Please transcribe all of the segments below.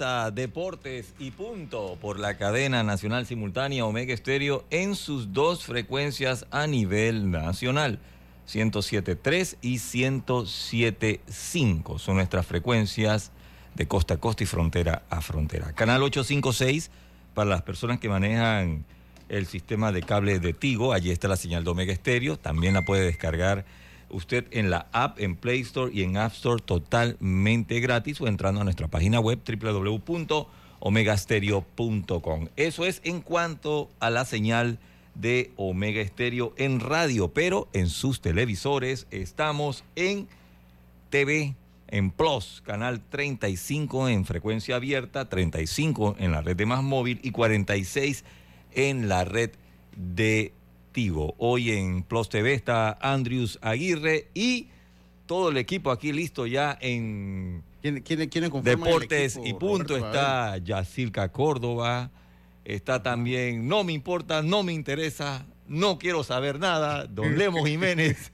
A Deportes y Punto por la cadena nacional simultánea Omega Estéreo en sus dos frecuencias a nivel nacional. 107.3 y 107.5 son nuestras frecuencias de costa a costa y frontera a frontera. Canal 856 para las personas que manejan el sistema de cable de Tigo, allí está la señal de Omega Estéreo, también la puede descargar usted en la app, en Play Store y en App Store totalmente gratis o entrando a nuestra página web www.omegastereo.com. Eso es en cuanto a la señal de Omega Estéreo en radio, pero en sus televisores estamos en TV, en Plus, canal 35 en frecuencia abierta, 35 en la red de más móvil y 46 en la red de Hoy en Plus TV está Andrews Aguirre y todo el equipo aquí listo ya en Deportes y Punto. está Yacirca Córdoba, está también No Me Importa, No Me Interesa, No Quiero Saber Nada, Don Lemo Jiménez.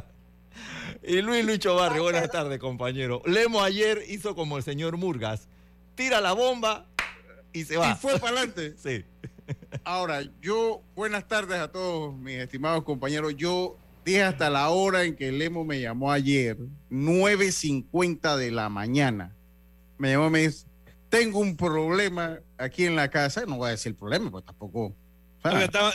y Luis Lucho Barrio, buenas tardes compañero. Lemo ayer hizo como el señor Murgas, tira la bomba y se va. Y fue para adelante. sí. Ahora, yo, buenas tardes a todos mis estimados compañeros. Yo dije hasta la hora en que Lemo me llamó ayer, 9.50 de la mañana. Me llamó y me dice, tengo un problema aquí en la casa. No voy a decir el problema, pues tampoco...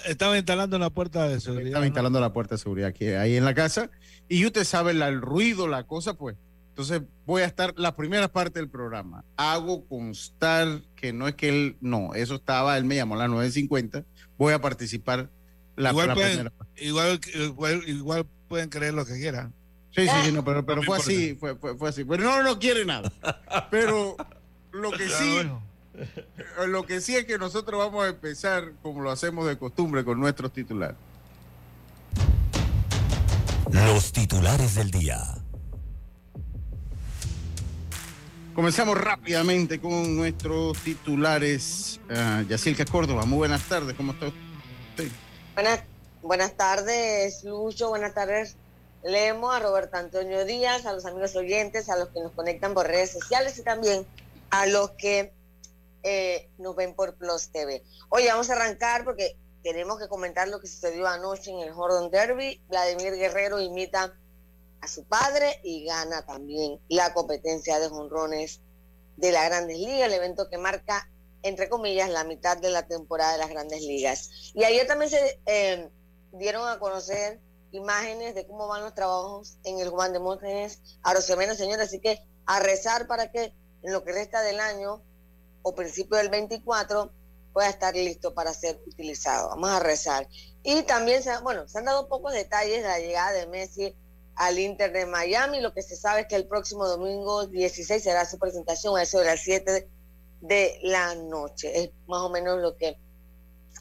estaba, instalando la puerta de seguridad. Estaba instalando la puerta de seguridad aquí, ahí en la casa. Y usted sabe el ruido, la cosa, pues entonces voy a estar la primera parte del programa. Hago constar que no es que él, no, eso estaba, él me llamó a las 9.50. Voy a participar la, igual primera parte. Igual, igual, pueden creer lo que quieran. Sí, sí, sí, no, pero, pero fue así, fue, fue, así. Pero no, no quiere nada. Pero lo que sí, lo que sí es que nosotros vamos a empezar como lo hacemos de costumbre con nuestros titulares. Los titulares del día. Comenzamos rápidamente con nuestros titulares. Uh, Córdoba, muy buenas tardes, ¿cómo está usted? Buenas, buenas tardes, Lucho, buenas tardes, Lemo, a Roberto Antonio Díaz, a los amigos oyentes, a los que nos conectan por redes sociales y también a los que eh, nos ven por Plus TV. Oye, vamos a arrancar porque tenemos que comentar lo que sucedió anoche en el Jordan Derby. Vladimir Guerrero imita a su padre y gana también la competencia de jonrones de la Grandes Ligas, el evento que marca, entre comillas, la mitad de la temporada de las Grandes Ligas. Y ayer también se eh, dieron a conocer imágenes de cómo van los trabajos en el Juan de Montes a Rosemena, señores, así que a rezar para que en lo que resta del año o principio del 24 pueda estar listo para ser utilizado. Vamos a rezar. Y también, bueno, se han dado pocos detalles de la llegada de Messi al Inter de Miami. Lo que se sabe es que el próximo domingo 16 será su presentación a eso de las 7 de la noche. Es más o menos lo que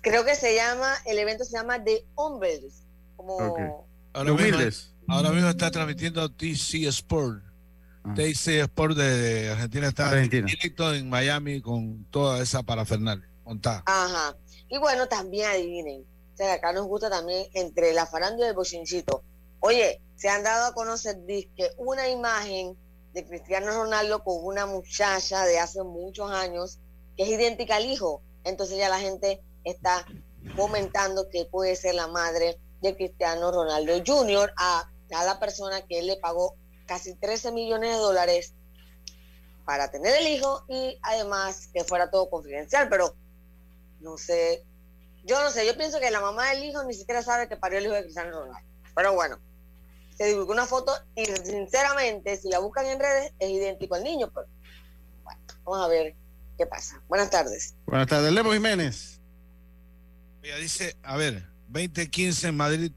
creo que se llama, el evento se llama The Hombres. Como ahora, mismo, ahora mismo está transmitiendo TC Sport. Ah. TC Sport de Argentina está Argentina. directo en Miami con toda esa parafernalia montada. Ajá. Y bueno, también adivinen. O sea, acá nos gusta también entre la farándula y el bochinchito. Oye, se han dado a conocer que una imagen de Cristiano Ronaldo con una muchacha de hace muchos años que es idéntica al hijo. Entonces ya la gente está comentando que puede ser la madre de Cristiano Ronaldo Jr. a, a la persona que él le pagó casi 13 millones de dólares para tener el hijo y además que fuera todo confidencial, pero no sé, yo no sé, yo pienso que la mamá del hijo ni siquiera sabe que parió el hijo de Cristiano Ronaldo. Pero bueno, se divulgó una foto y sinceramente, si la buscan en redes, es idéntico al niño. Pero bueno, vamos a ver qué pasa. Buenas tardes. Buenas tardes, Lemo Jiménez. Ella dice, a ver, 2015 en Madrid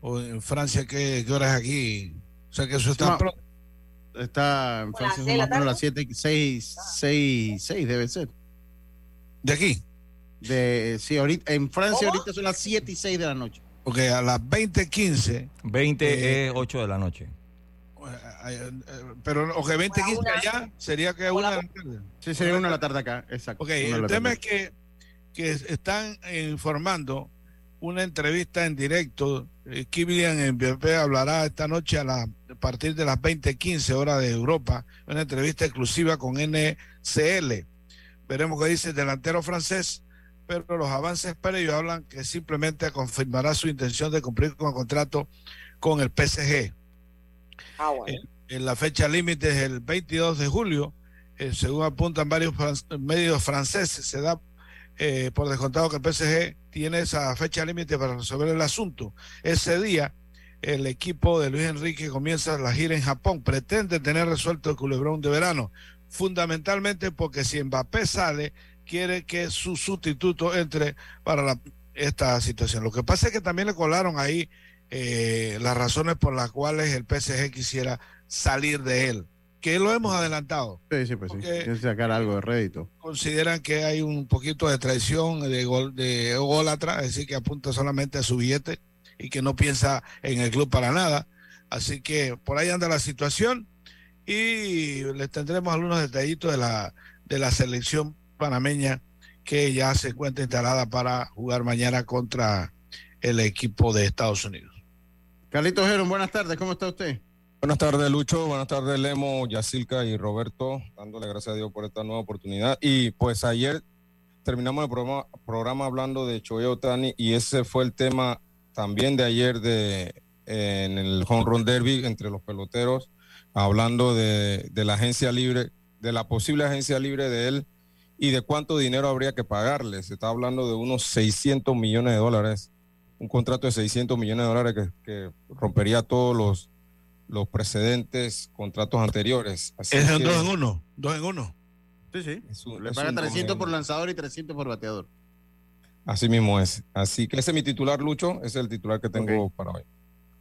o en Francia, ¿qué, qué hora es aquí? O sea que eso está pronto. Está en Francia, a las 7, 6, 6, 6 debe ser. ¿De aquí? De, sí, ahorita, en Francia ahorita son las 7 y 6 de la noche. Ok, a las 20.15. 20 eh, es 8 de la noche. Eh, pero, ok, 20.15 allá sería que una de la tarde. Sí, sería una de la tarde acá, exacto. Ok, el tema es que, que están informando una entrevista en directo. Eh, Kiblian en BP hablará esta noche a, la, a partir de las 20:15 horas de Europa, una entrevista exclusiva con NCL. Veremos qué dice el delantero francés, pero los avances previos hablan que simplemente confirmará su intención de cumplir con el contrato con el PSG. Ah, bueno. en, la fecha límite es el 22 de julio, eh, según apuntan varios medios franceses, se da eh, por descontado que el PSG tiene esa fecha límite para resolver el asunto. Ese día, el equipo de Luis Enrique comienza la gira en Japón. Pretende tener resuelto el culebrón de verano, fundamentalmente porque si Mbappé sale, quiere que su sustituto entre para esta situación. Lo que pasa es que también le colaron ahí eh, las razones por las cuales el PSG quisiera salir de él que lo hemos adelantado. Sí, sí, pues sí. sacar algo de rédito. Consideran que hay un poquito de traición, de gol, de atrás, es decir, que apunta solamente a su billete y que no piensa en el club para nada. Así que por ahí anda la situación y les tendremos algunos detallitos de la, de la selección panameña que ya se encuentra instalada para jugar mañana contra el equipo de Estados Unidos. Carlitos Gerón, buenas tardes, ¿cómo está usted? Buenas tardes, Lucho. Buenas tardes, Lemo, Yacilca y Roberto. Dándole gracias a Dios por esta nueva oportunidad. Y pues ayer terminamos el programa, programa hablando de Choe Otani y ese fue el tema también de ayer de, en el Home Run Derby entre los peloteros, hablando de, de la agencia libre, de la posible agencia libre de él y de cuánto dinero habría que pagarle. Se está hablando de unos 600 millones de dólares, un contrato de 600 millones de dólares que, que rompería todos los los precedentes contratos anteriores. es un dos en uno, dos en uno. Sí, sí. Le paga 300 por lanzador y 300 por bateador. Así mismo es. Así que ese es mi titular, Lucho. Ese es el titular que tengo para hoy.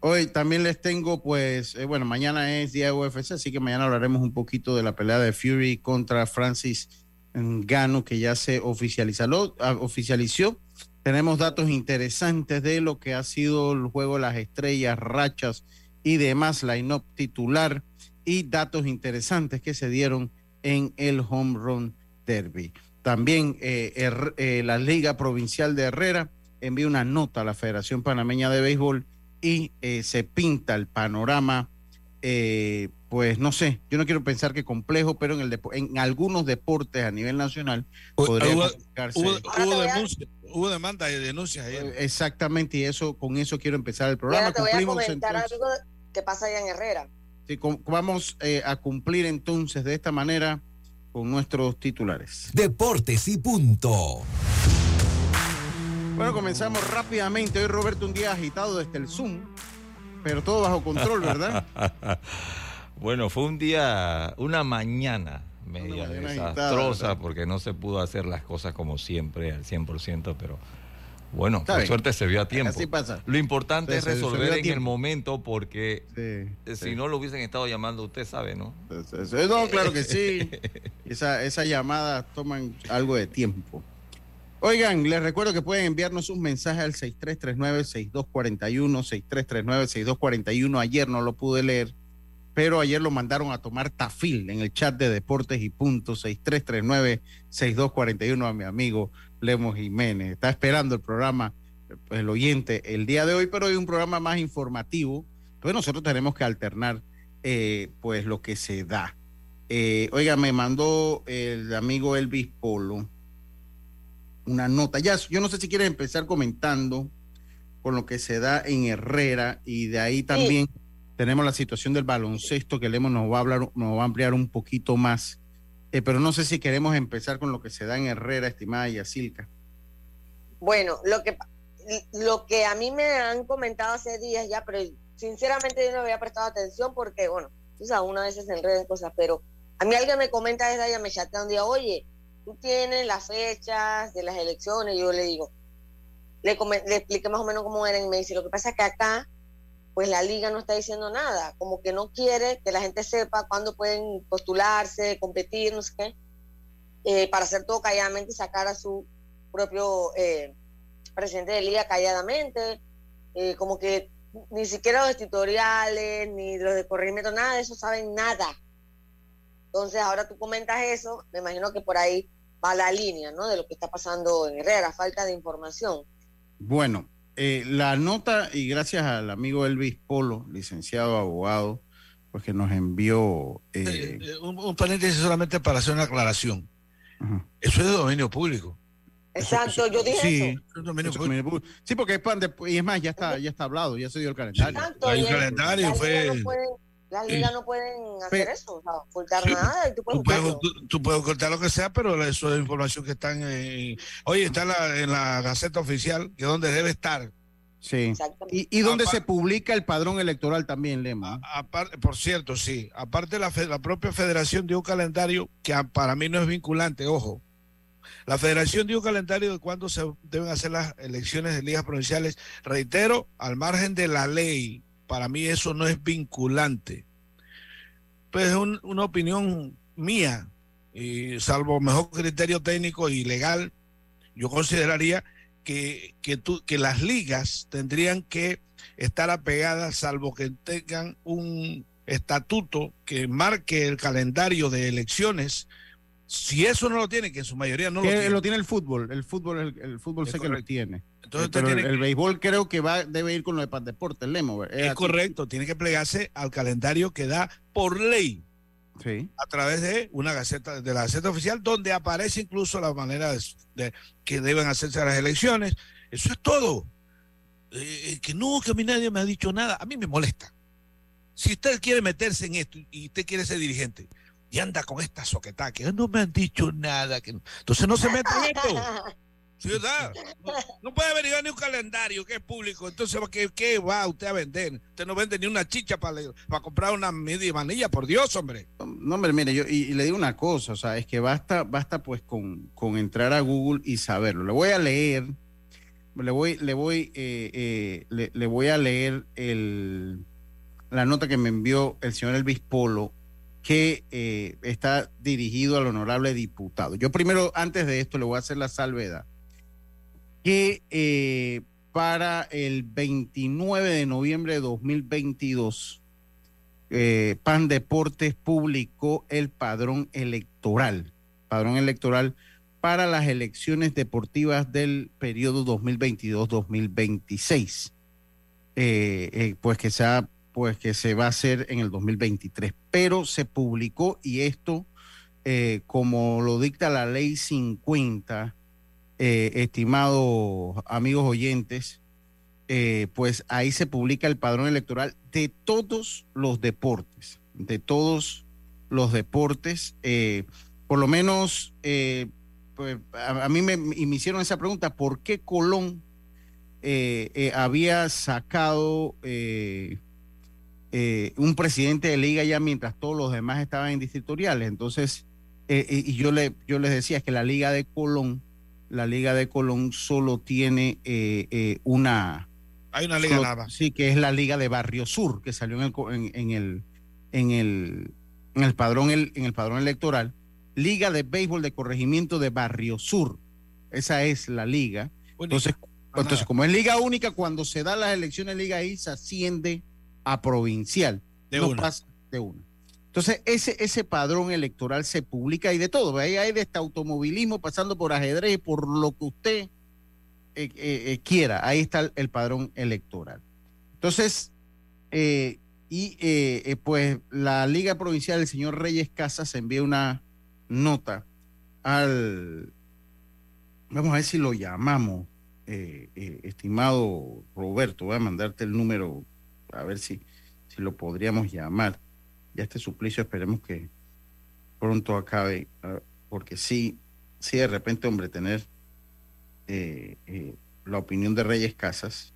Hoy también les tengo, pues, eh, bueno, mañana es día de UFC, así que mañana hablaremos un poquito de la pelea de Fury contra Francis Gano, que ya se oficializó. Ah, oficializó. Tenemos datos interesantes de lo que ha sido el juego las estrellas, rachas y demás, line-up titular y datos interesantes que se dieron en el Home Run Derby. También eh, eh, la Liga Provincial de Herrera envía una nota a la Federación Panameña de Béisbol y eh, se pinta el panorama, pues no sé, yo no quiero pensar que complejo, pero en, el en algunos deportes a nivel nacional podría hubo, hubo, demanda y denuncias Exactamente, y eso con eso quiero empezar el programa. te voy a comentar algo que pasa allá en Herrera. Sí, vamos eh, a cumplir entonces de esta manera con nuestros titulares. Deportes y punto. Bueno, comenzamos rápidamente. Hoy Roberto un día agitado desde el Zoom, pero todo bajo control, ¿verdad? bueno, fue un día, una mañana media desastrosa porque no se pudo hacer las cosas como siempre al 100%, pero bueno, por suerte se vio a tiempo. Así pasa. Lo importante es resolver en el momento porque eh, si no lo hubiesen estado llamando, usted sabe, ¿no? No, claro que sí. esa, esa llamada toman algo de tiempo. Oigan, les recuerdo que pueden enviarnos un mensaje al 6339-6241, 6339-6241. Ayer no lo pude leer, pero ayer lo mandaron a tomar tafil en el chat de Deportes y Punto, 6339-6241 a mi amigo Lemos Jiménez. Está esperando el programa, el oyente, el día de hoy, pero hoy un programa más informativo. Entonces nosotros tenemos que alternar eh, pues lo que se da. Eh, oiga, me mandó el amigo Elvis Polo una nota. Ya, yo no sé si quieres empezar comentando con lo que se da en Herrera y de ahí también tenemos la situación del baloncesto que Lemos nos va a hablar, nos va a ampliar un poquito más. Eh, pero no sé si queremos empezar con lo que se da en Herrera, estimada Yacilca. Bueno, lo que lo que a mí me han comentado hace días ya, pero sinceramente yo no había prestado atención porque, bueno, tú sabes, una vez se enreda en cosas, pero a mí alguien me comenta desde allá, me chatea un día, oye, tú tienes las fechas de las elecciones, yo le digo, le, le expliqué más o menos cómo eran y me dice, lo que pasa es que acá, pues la liga no está diciendo nada, como que no quiere que la gente sepa cuándo pueden postularse, competir, no sé qué, eh, para hacer todo calladamente y sacar a su propio eh, presidente de liga calladamente, eh, como que ni siquiera los tutoriales, ni los de corrimiento, nada de eso saben nada. Entonces ahora tú comentas eso, me imagino que por ahí va la línea, ¿no? De lo que está pasando en Herrera, falta de información. Bueno, eh, la nota, y gracias al amigo Elvis Polo, licenciado abogado, pues que nos envió... Eh, un, un, paréntesis solamente para hacer una aclaración. Eso es de dominio público. Exacto, yo dije sí, eso. Sí, porque es pan de, y es más, ya está, ya está hablado, ya se dio el calendario. Exacto, Hay un calendario la fue. No las ligas no pueden hacer eso, o sea, ocultar nada y tú puedes, tú puedes, tú, tú puedes, ocultar lo que sea, pero eso es información que está en. Oye, está en la, en la Gaceta Oficial, que es donde debe estar. Sí. ¿Y, y dónde se publica el padrón electoral también, Lema? Aparte, por cierto, sí. Aparte, la, la propia federación dio un calendario que para mí no es vinculante, ojo la federación dio un calendario de cuándo se deben hacer las elecciones de ligas provinciales. Reitero, al margen de la ley, para mí eso no es vinculante. Pues es una opinión mía, y salvo mejor criterio técnico y legal, yo consideraría que, que, las ligas tendrían que estar apegadas, salvo que tengan un estatuto que marque el calendario de elecciones si eso no lo tiene, que en su mayoría no lo tiene. Lo tiene el fútbol, el fútbol, el, fútbol sé que lo tiene. Entonces el, béisbol creo que va, debe ir con lo de deporte, el Lemo. Es, correcto, tiene que plegarse al calendario que da por ley. Sí. A través de una gaceta, de la gaceta oficial, donde aparece incluso la manera de, que deben hacerse las elecciones. Eso es todo. Eh, que no, que a mí nadie me ha dicho nada. A mí me molesta. Si usted quiere meterse en esto y usted quiere ser dirigente, y anda con esta soqueta que no me han dicho nada. Que Entonces no se mete en esto. Ciudad. No, puede venir ni un calendario que es público. Entonces, ¿qué, ¿qué, va usted a vender? Usted no vende ni una chicha para, para comprar una media manilla, por Dios, hombre. No, hombre, mire, yo y, le digo una cosa, o sea, es que basta, basta pues con, con entrar a Google y saberlo. Le voy a leer, le voy, le voy, eh, eh, le, le, voy a leer el, la nota que me envió el señor Elvis Polo que eh, está dirigido al honorable diputado. Yo primero, antes de esto, le voy a hacer la salvedad, que eh, para el 29 de noviembre de 2022, eh, PAN Deportes publicó el padrón electoral, padrón electoral para las elecciones deportivas del periodo 2022-2026. pues que se pues que se va a hacer en el 2023. Pero se publicó y esto, eh, como lo dicta la ley 50, eh, estimados amigos oyentes, eh, pues ahí se publica el padrón electoral de todos los deportes, de todos los deportes. por lo menos, pues, a, mí me, hicieron esa pregunta, ¿por qué Colón había sacado... un presidente de liga ya mientras todos los demás estaban en distritoriales. Entonces, eh, eh, y yo, le, yo les decía que la liga de Colón, la liga de Colón solo tiene una... Hay una liga nada. Sí, que es la liga de Barrio Sur, que salió en el, en, el, en el, en el, padrón, el, en el padrón electoral. Liga de Béisbol de Corregimiento de Barrio Sur. Esa es la liga. Entonces, entonces como es liga única, cuando se dan las elecciones Liga I, se asciende a provincial. De no una. Pasa de una. Entonces, ese, ese padrón electoral se publica y de todo. Ahí hay de este automovilismo pasando por ajedrez, por lo que usted eh, eh, eh, quiera. Ahí está el, padrón electoral. Entonces, y pues la Liga Provincial del señor Reyes Casas envía una nota al, vamos a ver si lo llamamos, estimado Roberto, voy a mandarte el número a ver si, si lo podríamos llamar. Ya este suplicio esperemos que pronto acabe, ah, porque sí, sí de repente, hombre, tener eh, eh, la opinión de Reyes Casas,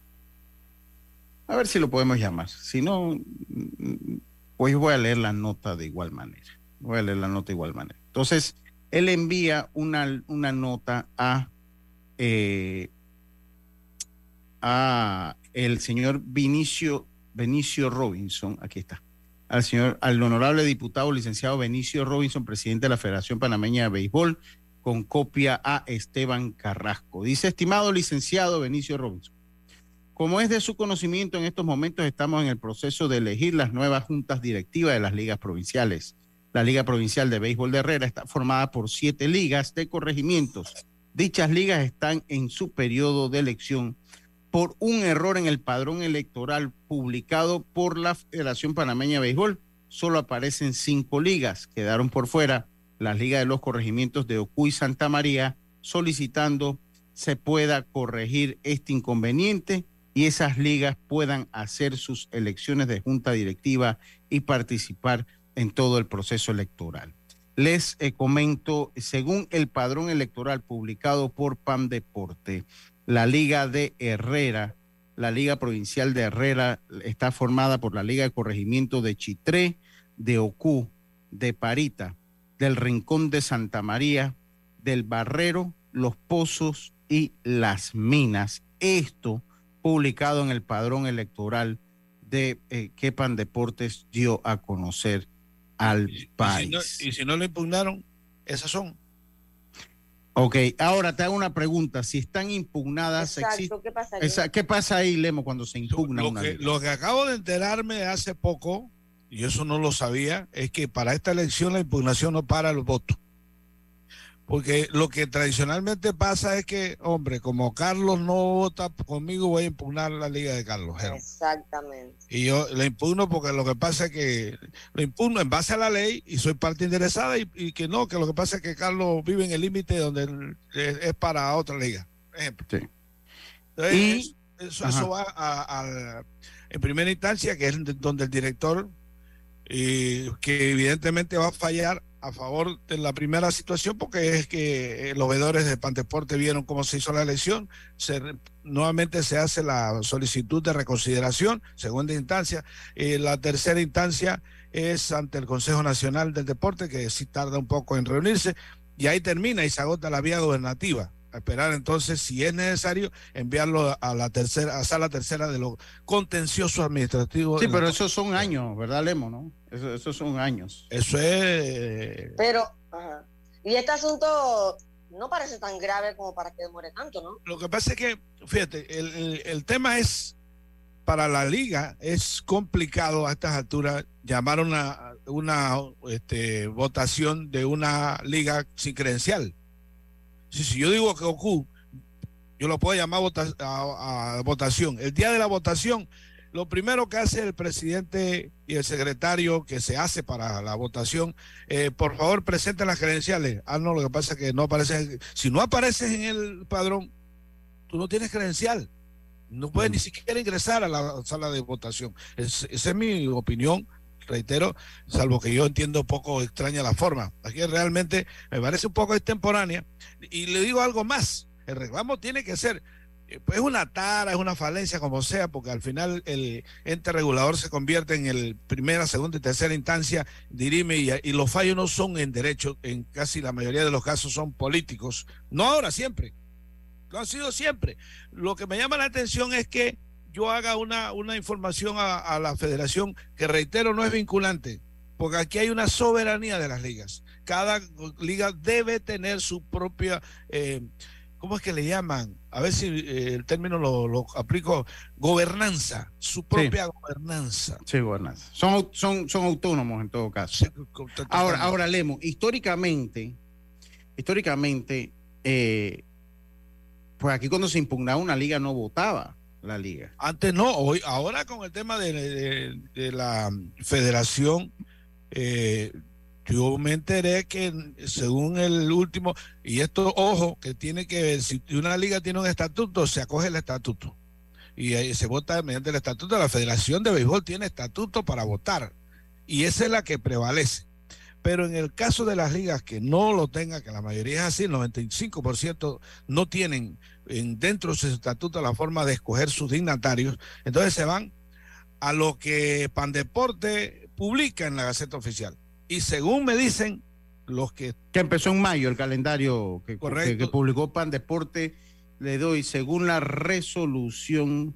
a ver si lo podemos llamar. Si no, mm, pues voy a leer la nota de igual manera. Voy a leer la nota de igual manera. Entonces, él envía una, una nota a, eh, a el señor Vinicio, Benicio Robinson, aquí está, al señor, al honorable diputado licenciado Benicio Robinson, presidente de la Federación Panameña de Béisbol, con copia a Esteban Carrasco. Dice, estimado licenciado Benicio Robinson, como es de su conocimiento, en estos momentos estamos en el proceso de elegir las nuevas juntas directivas de las ligas provinciales. La Liga Provincial de Béisbol de Herrera está formada por siete ligas de corregimientos. Dichas ligas están en su periodo de elección por un error en el padrón electoral publicado por la Federación Panameña de Béisbol. Solo aparecen cinco ligas. Quedaron por fuera las ligas de los corregimientos de Ocuy y Santa María, solicitando se pueda corregir este inconveniente y esas ligas puedan hacer sus elecciones de junta directiva y participar en todo el proceso electoral. Les eh, comento, según el padrón electoral publicado por PAN Deporte, la Liga de Herrera, la Liga Provincial de Herrera está formada por la Liga de Corregimiento de Chitré, de Ocú, de Parita, del Rincón de Santa María, del Barrero, Los Pozos y Las Minas. Esto publicado en el padrón electoral de eh, que Pan Deportes dio a conocer al país. Y si, no, lo impugnaron, esas son. Ok, ahora te hago una pregunta. Si están impugnadas, Exacto, ¿qué, pasa esa, ¿qué pasa ahí, Lemo, cuando se impugna lo una que, ley? Lo que acabo de enterarme hace poco, y eso no lo sabía, es que para esta elección la impugnación no para los votos. Porque lo que tradicionalmente pasa es que, hombre, como Carlos no vota conmigo, voy a impugnar la liga de Carlos. Exactamente. Y yo la impugno porque lo que pasa es que lo impugno en base a la ley y soy parte interesada y, y que no, que lo que pasa es que Carlos vive en el límite donde es, es para otra liga. Ejemplo. Sí. Entonces, Y- eso, eso va a, a- en primera instancia, que es donde el director, eh, que evidentemente va a fallar a favor de la primera situación, porque es que eh, los veedores de Panteporte vieron cómo se hizo la elección, se, nuevamente se hace la solicitud de reconsideración, segunda instancia, Eh, la tercera instancia es ante el Consejo Nacional del Deporte, que sí tarda un poco en reunirse, y ahí termina y se agota la vía gobernativa. A esperar entonces, si es necesario, enviarlo a la tercera, a sala tercera de lo contencioso administrativo. Sí, la- pero esos son años, ¿verdad, Lemo? No? Eso- esos son años. Eso es. Pero, ajá. y este asunto no parece tan grave como para que demore tanto, ¿no? Lo que pasa es que, fíjate, el, el- el tema es, para la liga, es complicado a estas alturas llamar una, una este, votación de una liga sin credencial. Si, si yo digo que OCU, yo lo puedo llamar vota- a, a votación. El día de la votación, lo primero que hace el presidente y el secretario que se hace para la votación, eh, por favor presenten las credenciales. Ah, no, lo que pasa es que no aparecen. Si no apareces en el padrón, tú no tienes credencial. No puedes ni siquiera ingresar a la sala de votación. Es- esa es mi opinión, reitero, salvo que yo entiendo un poco extraña la forma. Aquí realmente me parece un poco extemporánea. Y le digo algo más, el reclamo tiene que ser, eh, pues, es una tara, es una falencia, como sea, porque al final el ente regulador se convierte en el primera, segunda y tercera instancia, dirime, y, los fallos no son en derecho, en casi la mayoría de los casos son políticos. No ahora, siempre. Lo han sido siempre. Lo que me llama la atención es que yo haga una, una información a la federación que, reitero, no es vinculante, porque aquí hay una soberanía de las ligas. Cada liga debe tener su propia, eh, ¿cómo es que le llaman? A ver si eh, el término lo, lo aplico, gobernanza, su propia gobernanza. Sí, gobernanza. Son, son, son autónomos en todo caso. Ahora, ahora Lemo, históricamente, históricamente, eh, pues aquí cuando se impugnaba una liga no votaba la liga. Antes no, hoy, ahora con el tema de, de- de la federación, eh, yo me enteré que según el último, y esto, ojo, que tiene que ver, si una liga tiene un estatuto, se acoge el estatuto. y se vota mediante el estatuto. La Federación de Béisbol tiene estatuto para votar y esa es la que prevalece. Pero en el caso de las ligas que no lo tengan, que la mayoría es así, el 95% no tienen en, dentro de su estatuto la forma de escoger sus dignatarios, entonces se van a lo que Pandeporte publica en la Gaceta Oficial. Y según me dicen, los que... Que empezó en mayo el calendario que, que, que publicó Pandeporte, le doy, según la resolución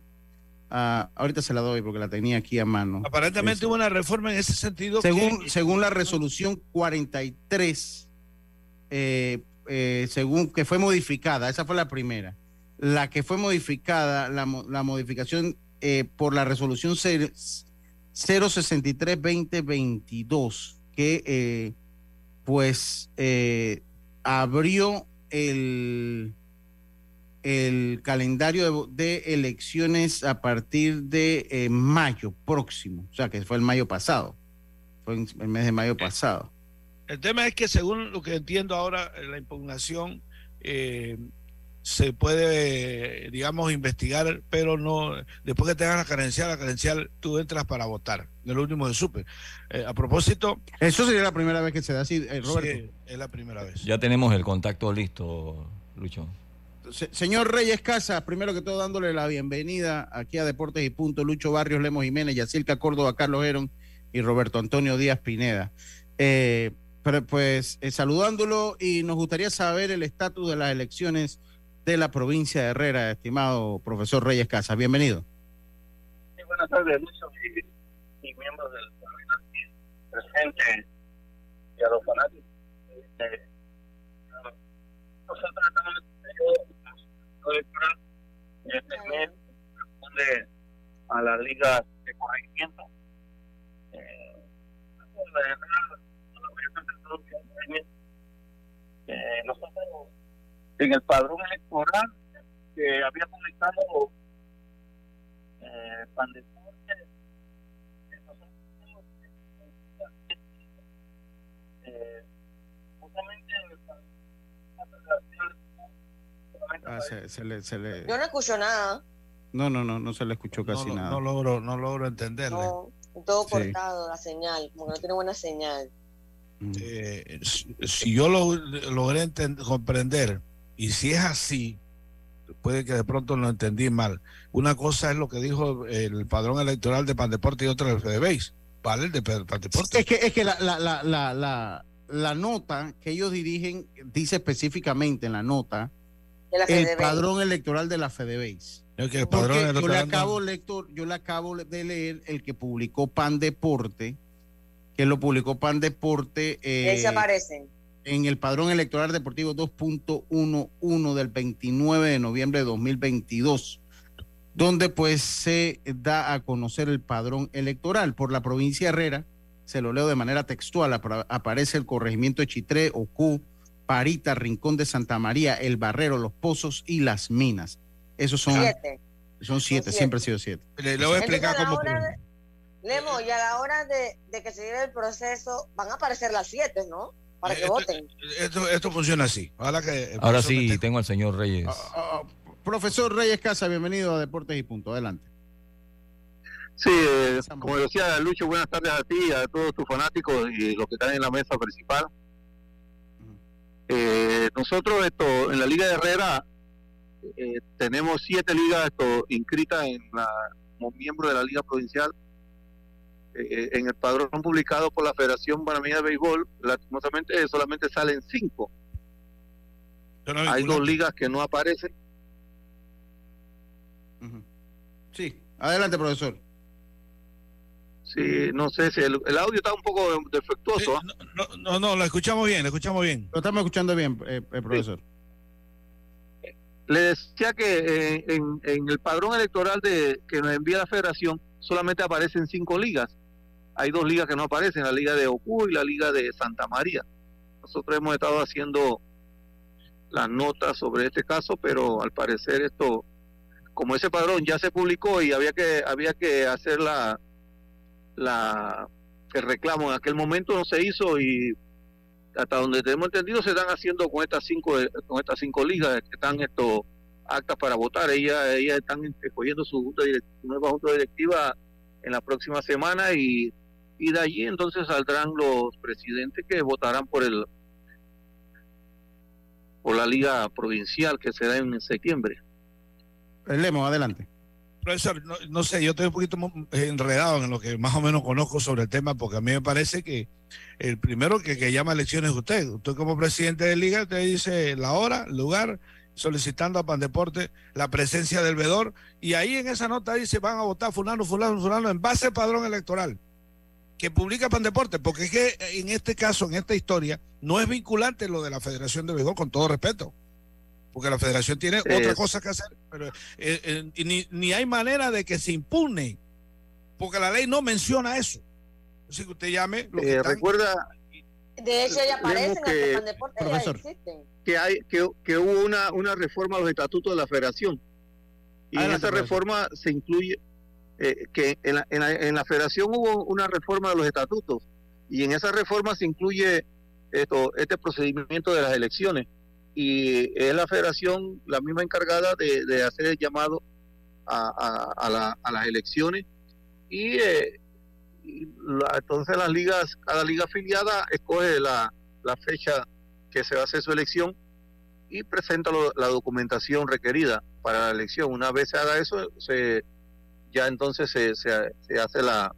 Ah, ahorita se la doy porque la tenía aquí a mano. Aparentemente hubo una reforma en ese sentido. Según, según la resolución 43, eh, eh, según que fue modificada, esa fue la primera. La que fue modificada, la, la modificación eh, por la resolución 063-2022, que pues abrió el el calendario de, elecciones a partir de eh, mayo próximo, o sea que fue el mayo pasado, fue en el mes de mayo pasado. El tema es que según lo que entiendo ahora, la impugnación eh, se puede, digamos, investigar, pero no, después que tengas la carencial, la carencial tú entras para votar, de lo último de súper. Eh, a propósito... Eso sería la primera vez que se da así, Roberto. Sí, es la primera vez. Ya tenemos el contacto listo, Lucho señor Reyes Casas, primero que todo dándole la bienvenida aquí a Deportes y Punto, Lucho Barrios, Lemos Jiménez, Yacilca Córdoba, Carlos Heron y Roberto Antonio Díaz Pineda. Eh, pues eh, saludándolo y nos gustaría saber el estatus de las elecciones de la provincia de Herrera, estimado profesor Reyes Casas. Bienvenido. Buenas tardes, Lucho y, miembros del presente y a los fanáticos. Nosotros estamos electoral este mes responde a la liga de corregimiento. Eh, nosotros en el padrón electoral que había publicado eh, Pandeporte, eh, justamente en el Ah, se, le, se le... Yo no escucho nada. No, no, no, no se le escuchó casi nada. No logro, no logro entenderle. todo cortado, la señal, como no tiene buena señal. Mm. Eh, si, yo lo logré comprender, y si es así, puede que de pronto lo entendí mal. Una cosa es lo que dijo el padrón electoral de Pandeporte y otra el FedeBase. ¿Vale? El de Pandeporte. Es que, es que la, la, la, la, la nota que ellos dirigen dice específicamente en la nota el padrón electoral de la FedeBase. yo le acabo lector, yo le acabo de leer el que publicó Pan Deporte, que lo publicó Pan Deporte. Eh, aparecen. En el padrón electoral deportivo 2.11 del 29 de noviembre de 2022, donde pues se da a conocer el padrón electoral por la provincia Herrera. Se lo leo de manera textual. Aparece el corregimiento de Chitré, Ocú, Parita, Rincón de Santa María, El Barrero, Los Pozos y Las Minas. Esos son siete. Son siete, siempre ha sido siete. Le, voy a explicar cómo. Lemo, y a la hora de, que se lleve el proceso, van a aparecer las siete, ¿no? Para que voten. Esto, esto funciona así. que Ahora sí, tengo al señor Reyes. Ah, ah, ah, profesor Reyes Casa, bienvenido a Deportes y Punto. Adelante. Sí, eh, como decía Lucho, buenas tardes a ti, y a todos tus fanáticos y los que están en la mesa principal. Eh, nosotros esto en la Liga de Herrera eh, tenemos siete ligas esto inscritas en la, como miembro de la Liga Provincial. Eh, en el padrón publicado por la Federación Panameña de Béisbol, lastimosamente solamente salen cinco. Hay dos ligas que no aparecen. Sí, adelante, profesor. Sí, no sé si el, audio está un poco defectuoso. no, no, no, lo escuchamos bien, lo escuchamos bien. Lo estamos escuchando bien, eh, eh profesor. Le decía que eh, en, en, el padrón electoral de que nos envía la federación solamente aparecen cinco ligas. Hay dos ligas que no aparecen, la liga de Ocu y la liga de Santa María. Nosotros hemos estado haciendo las notas sobre este caso, pero al parecer esto, como ese padrón ya se publicó y había que había que hacer la la el reclamo en aquel momento no se hizo y hasta donde tenemos entendido se están haciendo con estas cinco con estas cinco ligas que están esto actas para votar. Ellas, ellas están escogiendo su, junta nueva junta directiva en la próxima semana y, y de allí entonces saldrán los presidentes que votarán por el por la liga provincial que será en septiembre. Lemos, adelante. Profesor, no, sé, yo estoy un poquito enredado en lo que más o menos conozco sobre el tema, porque a mí me parece que el primero que, que llama elecciones es usted. Usted como presidente de liga, te dice la hora, lugar, solicitando a Pandeporte la presencia del vedor, y ahí en esa nota dice van a votar fulano, fulano, fulano, en base al padrón electoral que publica Pandeporte, porque es que en este caso, en esta historia, no es vinculante lo de la Federación de Béisbol, con todo respeto porque la federación tiene otra cosa que hacer, pero eh, eh, ni, ni, hay manera de que se impune, porque la ley no menciona eso. Así que usted llame. Lo que eh, recuerda. De hecho, ya aparecen que, en profesor, que, hay, que, que, hubo una, una reforma a los estatutos de la federación. Y en esa reforma se incluye que en la, en, la, en la federación hubo una reforma de los estatutos. Y en esa reforma se incluye esto, este procedimiento de las elecciones y es la federación la misma encargada de, hacer el llamado a, las elecciones y, eh, entonces las ligas, cada liga afiliada escoge la, fecha que se va a hacer su elección y presenta la documentación requerida para la elección. Una vez se haga eso, se, ya entonces se, se, hace la,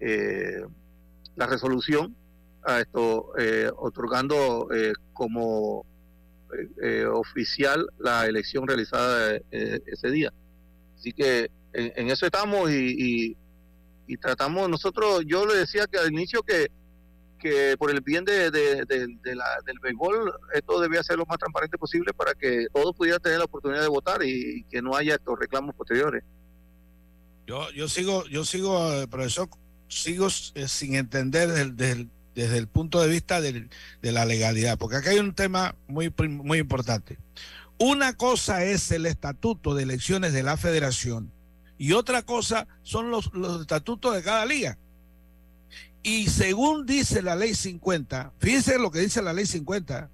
eh, la resolución a esto, eh, otorgando como eh, oficial la elección realizada eh, ese día. Así que en, eso estamos y, y, tratamos, nosotros, yo le decía que al inicio que, que por el bien de, la, del béisbol, esto debía ser lo más transparente posible para que todos pudieran tener la oportunidad de votar y, que no haya estos reclamos posteriores. Yo, yo sigo, yo sigo, eh, profesor, sigo sin entender del, del, desde el punto de vista de la legalidad, porque acá hay un tema muy, muy importante. Una cosa es el estatuto de elecciones de la federación y otra cosa son los, los estatutos de cada liga. Y según dice la ley 50, fíjense lo que dice la ley 50,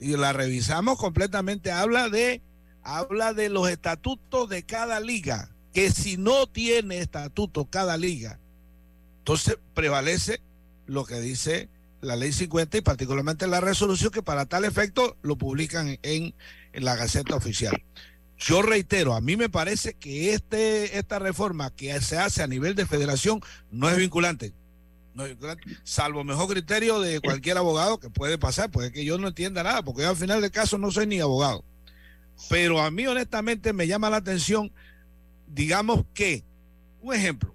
y la revisamos completamente, habla de, habla de los estatutos de cada liga, que si no tiene estatuto cada liga, entonces prevalece lo que dice la ley 50 y particularmente la resolución que para tal efecto lo publican en, la Gaceta Oficial. Yo reitero, a mí me parece que este, esta reforma que se hace a nivel de federación no es vinculante. No es vinculante, salvo mejor criterio de cualquier abogado que puede pasar, puede que yo no entienda nada, porque yo al final del caso no soy ni abogado. Pero a mí honestamente me llama la atención, digamos que, un ejemplo,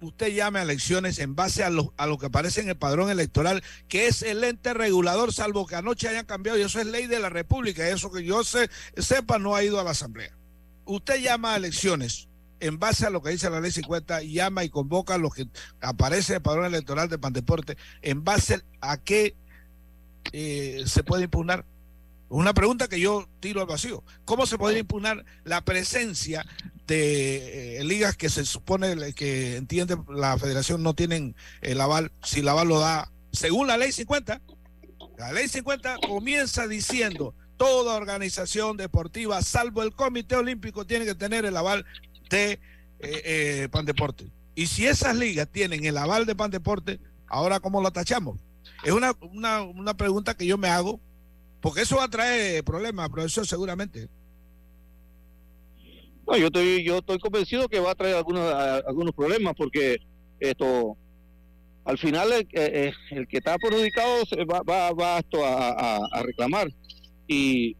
usted llame a elecciones en base a lo, a lo que aparece en el padrón electoral, que es el ente regulador, salvo que anoche hayan cambiado, y eso es ley de la República, eso que yo sé, sepa no ha ido a la Asamblea. Usted llama a elecciones en base a lo que dice la ley 50, llama y convoca a lo que aparece en el padrón electoral de Pandeporte, en base a qué eh, se puede impugnar. Una pregunta que yo tiro al vacío. ¿Cómo se podría impugnar la presencia de eh, ligas que se supone que entiende la federación no tienen el aval, si el aval lo da, según la ley 50, la ley 50 comienza diciendo toda organización deportiva, salvo el Comité Olímpico, tiene que tener el aval de eh, eh, Pandeporte. Y si esas ligas tienen el aval de Pandeporte, ahora ¿cómo lo tachamos? Es una, una, una pregunta que yo me hago, porque eso va a traer problemas, profesor, seguramente. Yo estoy, yo estoy convencido que va a traer algunos, algunos problemas porque esto, al final el, eh, eh, que está perjudicado va, va, va esto a, reclamar. Y,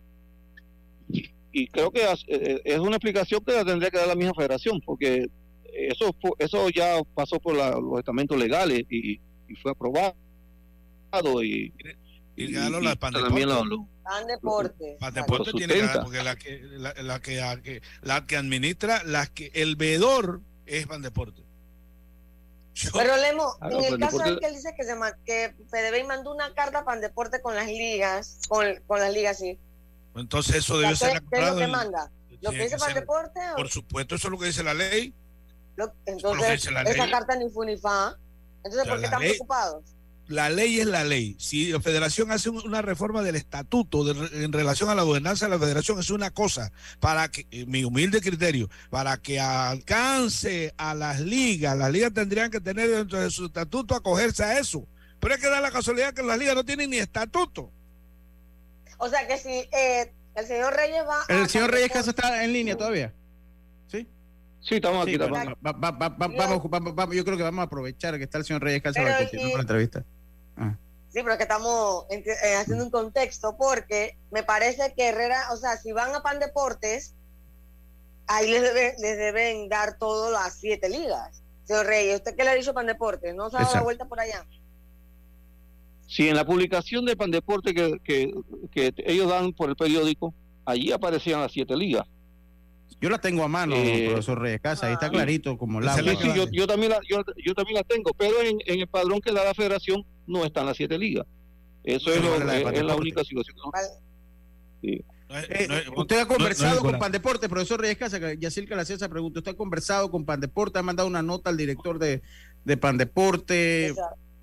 y creo que eh, es una explicación que la tendría que dar la misma federación porque eso eso ya pasó por los estamentos legales y, fue aprobado y, y, las también lo, Pan Deporte. Pan Deporte tiene que porque la que, la, que, la que administra, la que, el veedor es Pan Deporte. Pero Lemo, en el caso de que él dice que, se, que PDB mandó una carta a Pan Deporte con las ligas, con, con las ligas, sí. Entonces eso debe ser ¿Qué es lo que manda? ¿Lo que dice Pan Deporte? Por supuesto, eso es lo que dice la ley. entonces, esa carta ni fu ni fa. Entonces, ¿por qué están preocupados? La ley es la ley. Si la federación hace una reforma del estatuto en relación a la gobernanza de la federación, es una cosa, para que, mi humilde criterio, para que alcance a las ligas, las ligas tendrían que tener dentro de su estatuto acogerse a eso. Pero hay que dar la casualidad que las ligas no tienen ni estatuto. O sea que si eh, el señor Reyes va... El señor Reyes Casa está en línea todavía. ¿Sí? Sí, estamos aquí. vamos, yo creo que vamos a aprovechar que está el señor Reyes Casa para continuar con la entrevista. Ah. Sí, pero que estamos eh, haciendo un contexto porque me parece que Herrera, o sea, si van a Pan Deportes, ahí les, les deben dar todo las siete ligas. Señor Reyes, ¿usted qué le ha dicho Pan Deportes? ¿No se ha dado la vuelta por allá? Sí, en la publicación de Pan Deporte que, que, que ellos dan por el periódico, allí aparecían las siete ligas. Yo la tengo a mano, eh, profesor Reyes Casa, ahí está ah. clarito como la. Sí, yo, también la, yo, también la tengo, pero en, el padrón que da la federación no están las siete ligas. Eso es, la, única situación. Eh, usted ha conversado con Pandeporte, profesor Reyes Casa, Yacirca le hacía esa pregunta. ¿Usted ha conversado con Pandeporte? ¿Ha mandado una nota al director de, de Pandeporte?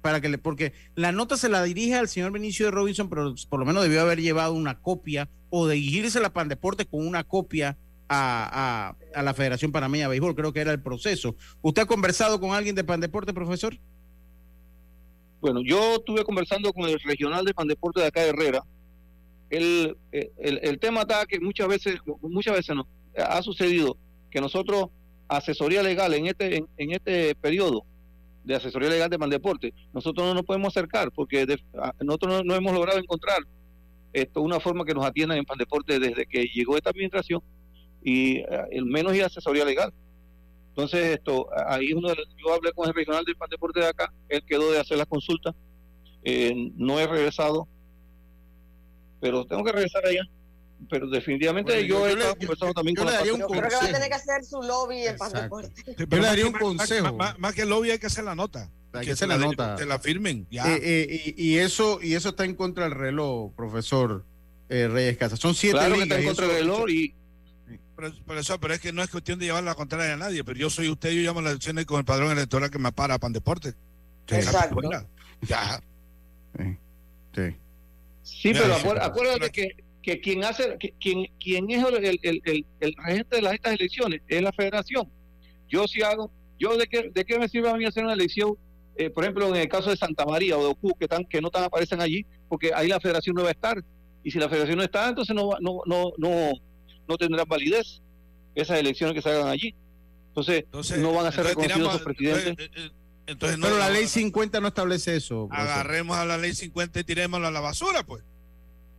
Para que le, porque la nota se la dirige al señor Benicio de Robinson, pero por lo menos debió haber llevado una copia o dirigirse a la Pandeporte con una copia a, la Federación Panameña de Béisbol, creo que era el proceso. ¿Usted ha conversado con alguien de Pandeporte, profesor? Bueno, yo estuve conversando con el regional de Pandeporte de acá de Herrera. El, el, tema está que muchas veces, muchas veces no, ha sucedido que nosotros, asesoría legal en este, en, este periodo de asesoría legal de Pandeporte, nosotros no nos podemos acercar porque nosotros no, hemos logrado encontrar esto, una forma que nos atiendan en Pandeporte desde que llegó esta administración y el menos y asesoría legal. Entonces, esto, ahí uno yo hablé con el regional del Pan Deporte de acá, él quedó de hacer la consulta, eh, no he regresado, pero tengo que regresar allá. Pero definitivamente yo, he estado conversando también con la un Creo que va a tener que hacer su lobby en Pan Deporte. yo le daría un consejo. Más, que el lobby hay que hacer la nota. Hay que, hacer la, nota. Que la firmen. Ya. Eh, eh, y, eso, y eso está en contra del reloj, profesor Reyes Casas. Son siete claro que está en contra del reloj y pero, eso, pero es que no es cuestión de llevar la contraria a nadie, pero yo soy usted, yo llamo las elecciones con el padrón electoral que me para a Pan Deporte. Exacto. Ya. Sí. Sí, pero acuérdate que, que quien hace, que, quien, quien es el, el, el, el, regente de las, estas elecciones es la federación. Yo si hago, yo de qué, de qué me sirve a mí hacer una elección, eh, por ejemplo, en el caso de Santa María o de Ocu, que, están, que no tan aparecen allí, porque ahí la federación no va a estar. Y si la federación no está, entonces no, no, no, no, no tendrán validez esas elecciones que se hagan allí. Entonces, no van a ser reconocidos los presidentes. Eh, eh, entonces, Pero la ley 50 no establece eso. Agarremos a la ley 50 y tirémosla a la basura, pues.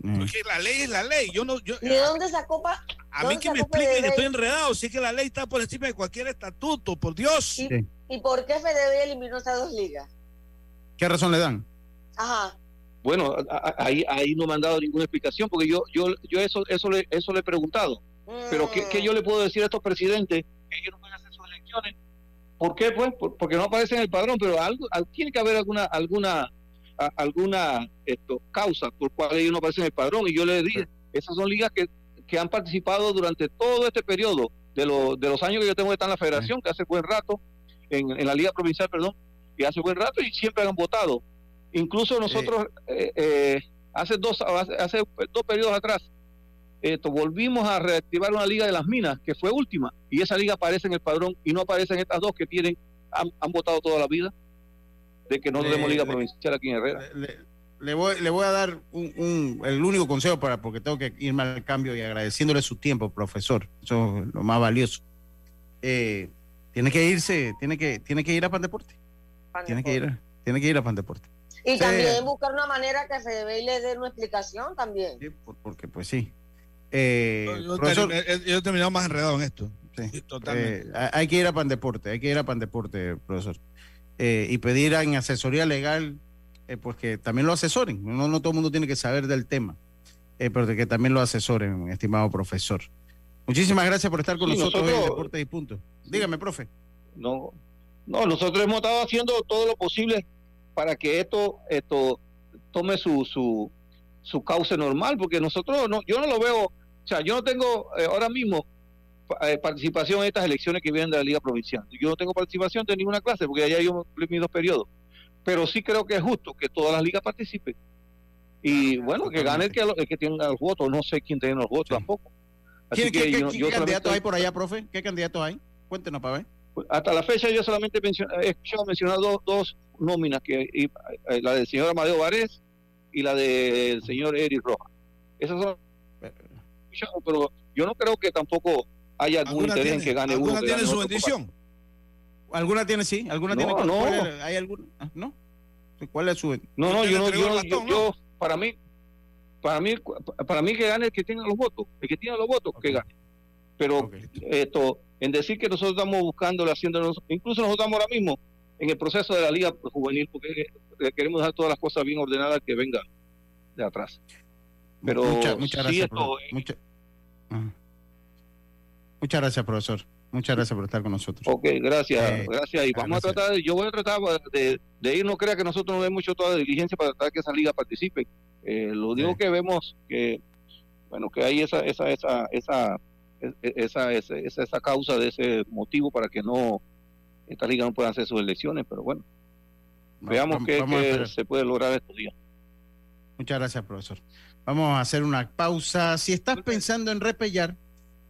Mm. Porque la ley es la ley. Yo no, yo, ¿Y de dónde sacó pa, A mí que me expliquen, estoy enredado. Si es que la ley está por encima de cualquier estatuto, por Dios. ¿Y, ¿y por qué FDB eliminó esas dos ligas? ¿Qué razón le dan? Ajá. Bueno, ahí, ahí no me han dado ninguna explicación porque yo, yo, yo eso, eso, le, eso le he preguntado. Pero ¿qué, ¿qué, yo le puedo decir a estos presidentes que ellos no pueden hacer sus elecciones? ¿Por qué? Pues porque no aparece en el padrón, pero algo, tiene que haber alguna alguna alguna esto, causa por cual ellos no aparecen en el padrón. Y yo le dije, esas son ligas que, que han participado durante todo este periodo de, de los años que yo tengo de estar en la federación, que hace buen rato, en, en la liga provincial, perdón, y hace buen rato y siempre han votado. Incluso nosotros eh, eh, hace dos hace dos periodos atrás esto, volvimos a reactivar una liga de las minas que fue última y esa liga aparece en el padrón y no aparecen estas dos que tienen han, votado toda la vida de que no tenemos liga provincial aquí en Herrera. Le, voy, le voy a dar un, el único consejo para porque tengo que irme al cambio y agradeciéndole su tiempo, profesor. Eso es lo más valioso. Eh, tiene que irse, tiene que, tiene que ir a Pandeporte. Tiene que ir, tiene que ir a Pandeporte. Y también buscar una manera que se debe y le dé una explicación también. porque pues sí. Eh, yo, he terminado más enredado en esto. totalmente. Eh, hay que ir a Pandeporte, hay que ir a Pandeporte, profesor. Eh, y pedir en asesoría legal, pues que también lo asesoren. No, no todo el mundo tiene que saber del tema, pero que también lo asesoren, estimado profesor. Muchísimas gracias por estar con nosotros, en Deporte y Punto. Dígame, profe. No, no, nosotros hemos estado haciendo todo lo posible para que esto, esto tome su, su, su cauce normal, porque nosotros, no, yo no lo veo, o sea, yo no tengo eh, ahora mismo eh, participación en estas elecciones que vienen de la Liga Provincial. Yo no tengo participación de ninguna clase, porque allá yo cumplí mis dos periodos. pero sí creo que es justo que todas las ligas participen. Y bueno, que gane el que, el que tenga los votos, no sé quién tiene los votos tampoco. ¿Qué, candidatos hay por allá, profe? ¿Qué candidatos hay? Cuéntenos para ver. Hasta la fecha yo solamente he escuchado mencionar dos, dos nóminas, que eh, la del señor Amadeo Varés y la del señor Eric Rojas. Esas son... Pero yo no creo que tampoco haya algún interés en que gane uno. ¿Alguna tiene su bendición? ¿Alguna tiene sí? ¿Alguna tiene? No. ¿Hay alguna? Ah, ¿No? ¿Cuál es su No, no, yo no, yo, yo, para mí, para mí, para mí que gane el que tenga los votos, el que tiene los votos, que gane. Pero esto, en decir que nosotros estamos buscando, haciéndonos, incluso nosotros estamos ahora mismo en el proceso de la liga juvenil, porque queremos dejar todas las cosas bien ordenadas que vengan de atrás. Pero muchas gracias. Muchas gracias, profesor. Muchas gracias por estar con nosotros. Ok, gracias, eh, gracias. Y vamos a tratar, yo voy a tratar de, ir, no crea que nosotros no vemos mucho toda la diligencia para tratar que esa liga participe. Eh, lo único que vemos que, bueno, que hay esa, esa, esa, esa, esa, esa, esa, causa de ese motivo para que no, esta liga no pueda hacer sus elecciones, pero bueno, veamos qué se puede lograr estos días. Muchas gracias, profesor. Vamos a hacer una pausa. Si estás pensando en repellar,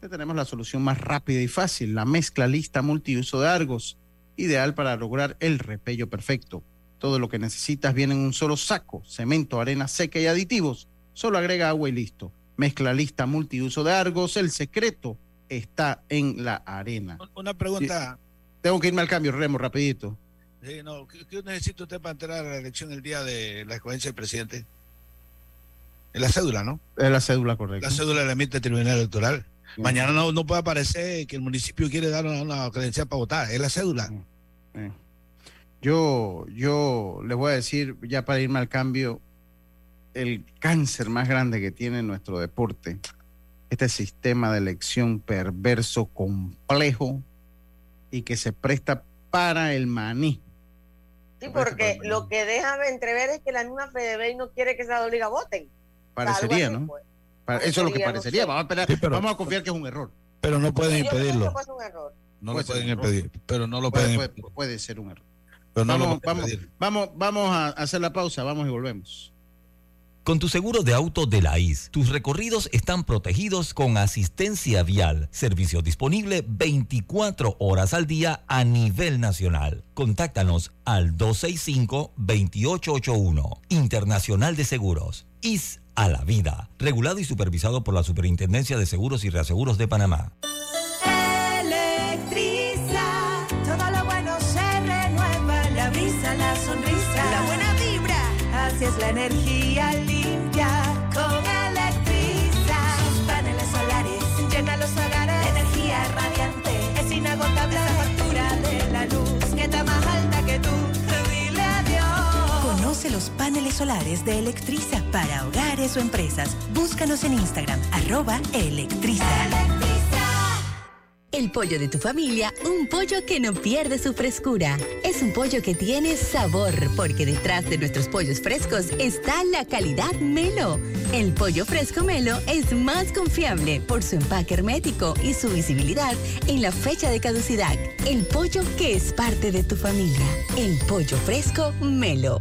tenemos la solución más rápida y fácil, la mezcla lista multiuso de Argos, ideal para lograr el repello perfecto. Todo lo que necesitas viene en un solo saco, cemento, arena seca y aditivos. Solo agrega agua y listo. Mezcla lista multiuso de Argos, el secreto está en la arena. Una pregunta. Tengo que irme al cambio, Remo, rapidito. Sí, no. ¿Qué, necesita usted para entrar a la elección el día de la escogencia del presidente? Es la cédula, ¿no? Es la cédula, correcto. La cédula la emite el Tribunal Electoral. Mañana no, no puede aparecer que el municipio quiere dar una, credencial para votar, es la cédula. Yo, yo les voy a decir, ya para irme al cambio, el cáncer más grande que tiene nuestro deporte, este sistema de elección perverso, complejo y que se presta para el maní. Sí, porque lo que deja entrever es que la misma FEDEBEI no quiere que esa liga voten. Parecería, ¿no? Pues. Eso es lo que parecería. Vamos a, vamos a confiar que es un error. Pero no pueden impedirlo. No lo pueden impedir. Pero no lo pueden puede, puede, ser un error. vamos, vamos, vamos, vamos a hacer la pausa, vamos y volvemos. Con tu seguro de auto de la IS, tus recorridos están protegidos con asistencia vial, servicio disponible 24 horas al día a nivel nacional. Contáctanos al 265-2881, Internacional de Seguros, IS a la vida, regulado y supervisado por la Superintendencia de Seguros y Reaseguros de Panamá. Electriza, todo lo bueno se renueva, la brisa, la sonrisa, la buena vibra, así es la energía los paneles solares de Electriza para hogares o empresas. Búscanos en Instagram, arroba Electriza. El pollo de tu familia, un pollo que no pierde su frescura. Es un pollo que tiene sabor, porque detrás de nuestros pollos frescos está la calidad Melo. El pollo fresco Melo es más confiable por su empaque hermético y su visibilidad en la fecha de caducidad. El pollo que es parte de tu familia. El pollo fresco Melo.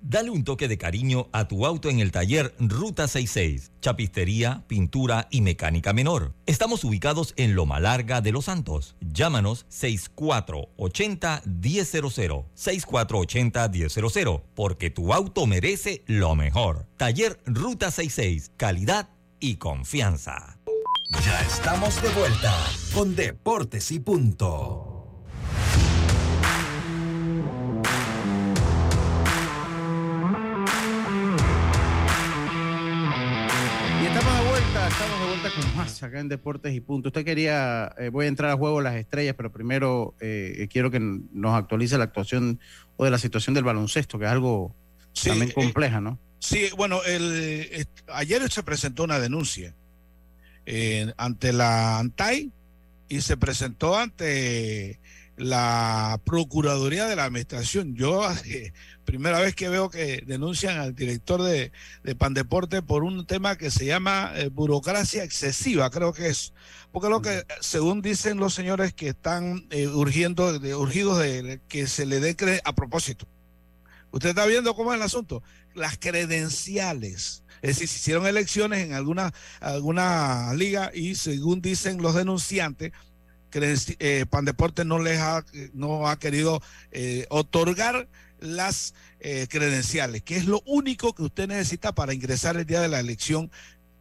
Dale un toque de cariño a tu auto en el taller Ruta 66, chapistería, pintura y mecánica menor. Estamos ubicados en Loma Larga de Los Santos. Llámanos 6480-1000, 6480-1000, porque tu auto merece lo mejor. Taller Ruta 66, calidad y confianza. Ya estamos de vuelta con Deportes y Punto. Más acá en Deportes y Punto. Usted quería, eh, voy a entrar a juego las estrellas, pero primero eh, quiero que nos actualice la actuación o de la situación del baloncesto, que es algo también compleja, ¿no? Sí, bueno, el, ayer se presentó una denuncia eh, ante la ANTAI y se presentó ante la Procuraduría de la Administración. Yo, eh, primera vez que veo que denuncian al director de, de Pandeporte por un tema que se llama eh, burocracia excesiva, creo que es. Porque lo que, según dicen los señores que están eh, urgiendo, de, urgidos de que se le dé a propósito. Usted está viendo cómo es el asunto. Las credenciales. Es decir, se hicieron elecciones en alguna, alguna liga y según dicen los denunciantes, eh, Pandeporte no les ha, no ha querido eh, otorgar las eh, credenciales, que es lo único que usted necesita para ingresar el día de la elección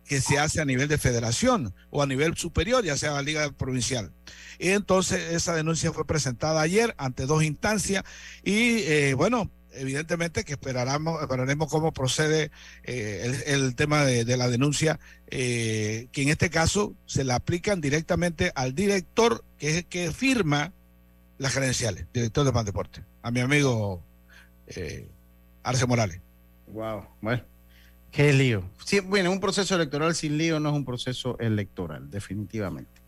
que se hace a nivel de federación o a nivel superior, ya sea la liga provincial. Y entonces esa denuncia fue presentada ayer ante dos instancias y eh, bueno, evidentemente que esperaremos, esperaremos cómo procede eh, el, tema de, la denuncia, que en este caso se la aplican directamente al director que es que firma las credenciales, director de Pandeporte, a mi amigo eh, Arce Morales. Wow, bueno, qué lío. bueno, un proceso electoral sin lío no es un proceso electoral, definitivamente.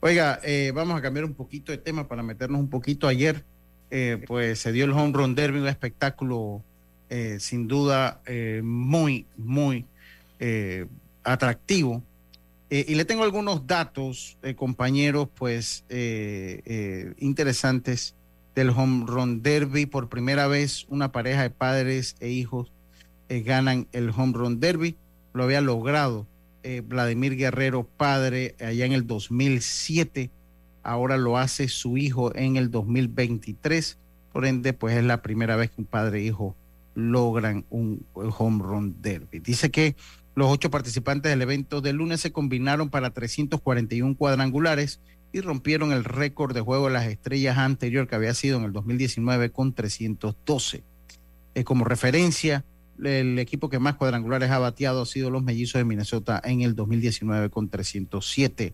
Oiga, vamos a cambiar un poquito de tema para meternos un poquito ayer eh, pues se dio el Home Run Derby, un espectáculo eh, sin duda eh, muy, muy atractivo. y le tengo algunos datos, compañeros, pues interesantes del Home Run Derby. Por primera vez, una pareja de padres e hijos ganan el Home Run Derby. Lo había logrado Vladimir Guerrero, padre, allá en el 2007 ahora lo hace su hijo en el 2023. Por ende, pues es la primera vez que un padre e hijo logran un home run derby. Dice que los ocho participantes del evento de lunes se combinaron para 341 cuadrangulares y rompieron el récord de juego de las estrellas anterior que había sido en el 2019 con 312. Eh, como referencia, el equipo que más cuadrangulares ha bateado ha sido los mellizos de Minnesota en el 2019 con 307.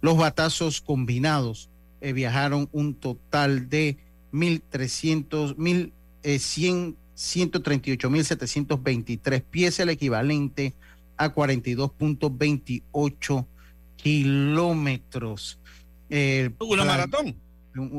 Los batazos combinados eh, viajaron un total de 1.300, 1.100, 138.723 pies, el equivalente a 42.28 kilómetros. Eh, ¿Una maratón?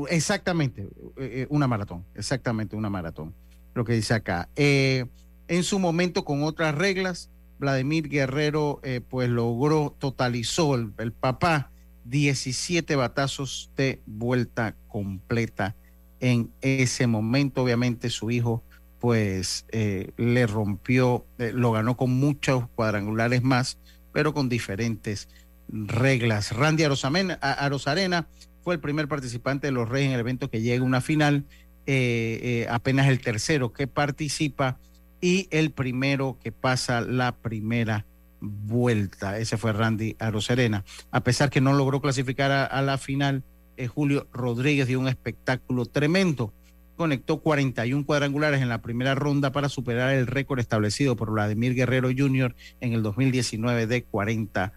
Exactamente, eh, una maratón, exactamente una maratón, lo que dice acá. en su momento, con otras reglas, Vladimir Guerrero pues logró, totalizó el papá 17 batazos de vuelta completa en ese momento. Obviamente su hijo pues eh, le rompió, eh, lo ganó con muchos cuadrangulares más, pero con diferentes reglas. Randy Arosarena fue el primer participante de los Reyes en el evento que llega a una final, eh, apenas el tercero que participa y el primero que pasa la primera vuelta. Ese fue Randy Aroserena. A pesar que no logró clasificar a, la final, eh, Julio Rodríguez dio un espectáculo tremendo. Conectó 41 cuadrangulares en la primera ronda para superar el récord establecido por Vladimir Guerrero Jr. en el 2019 de 40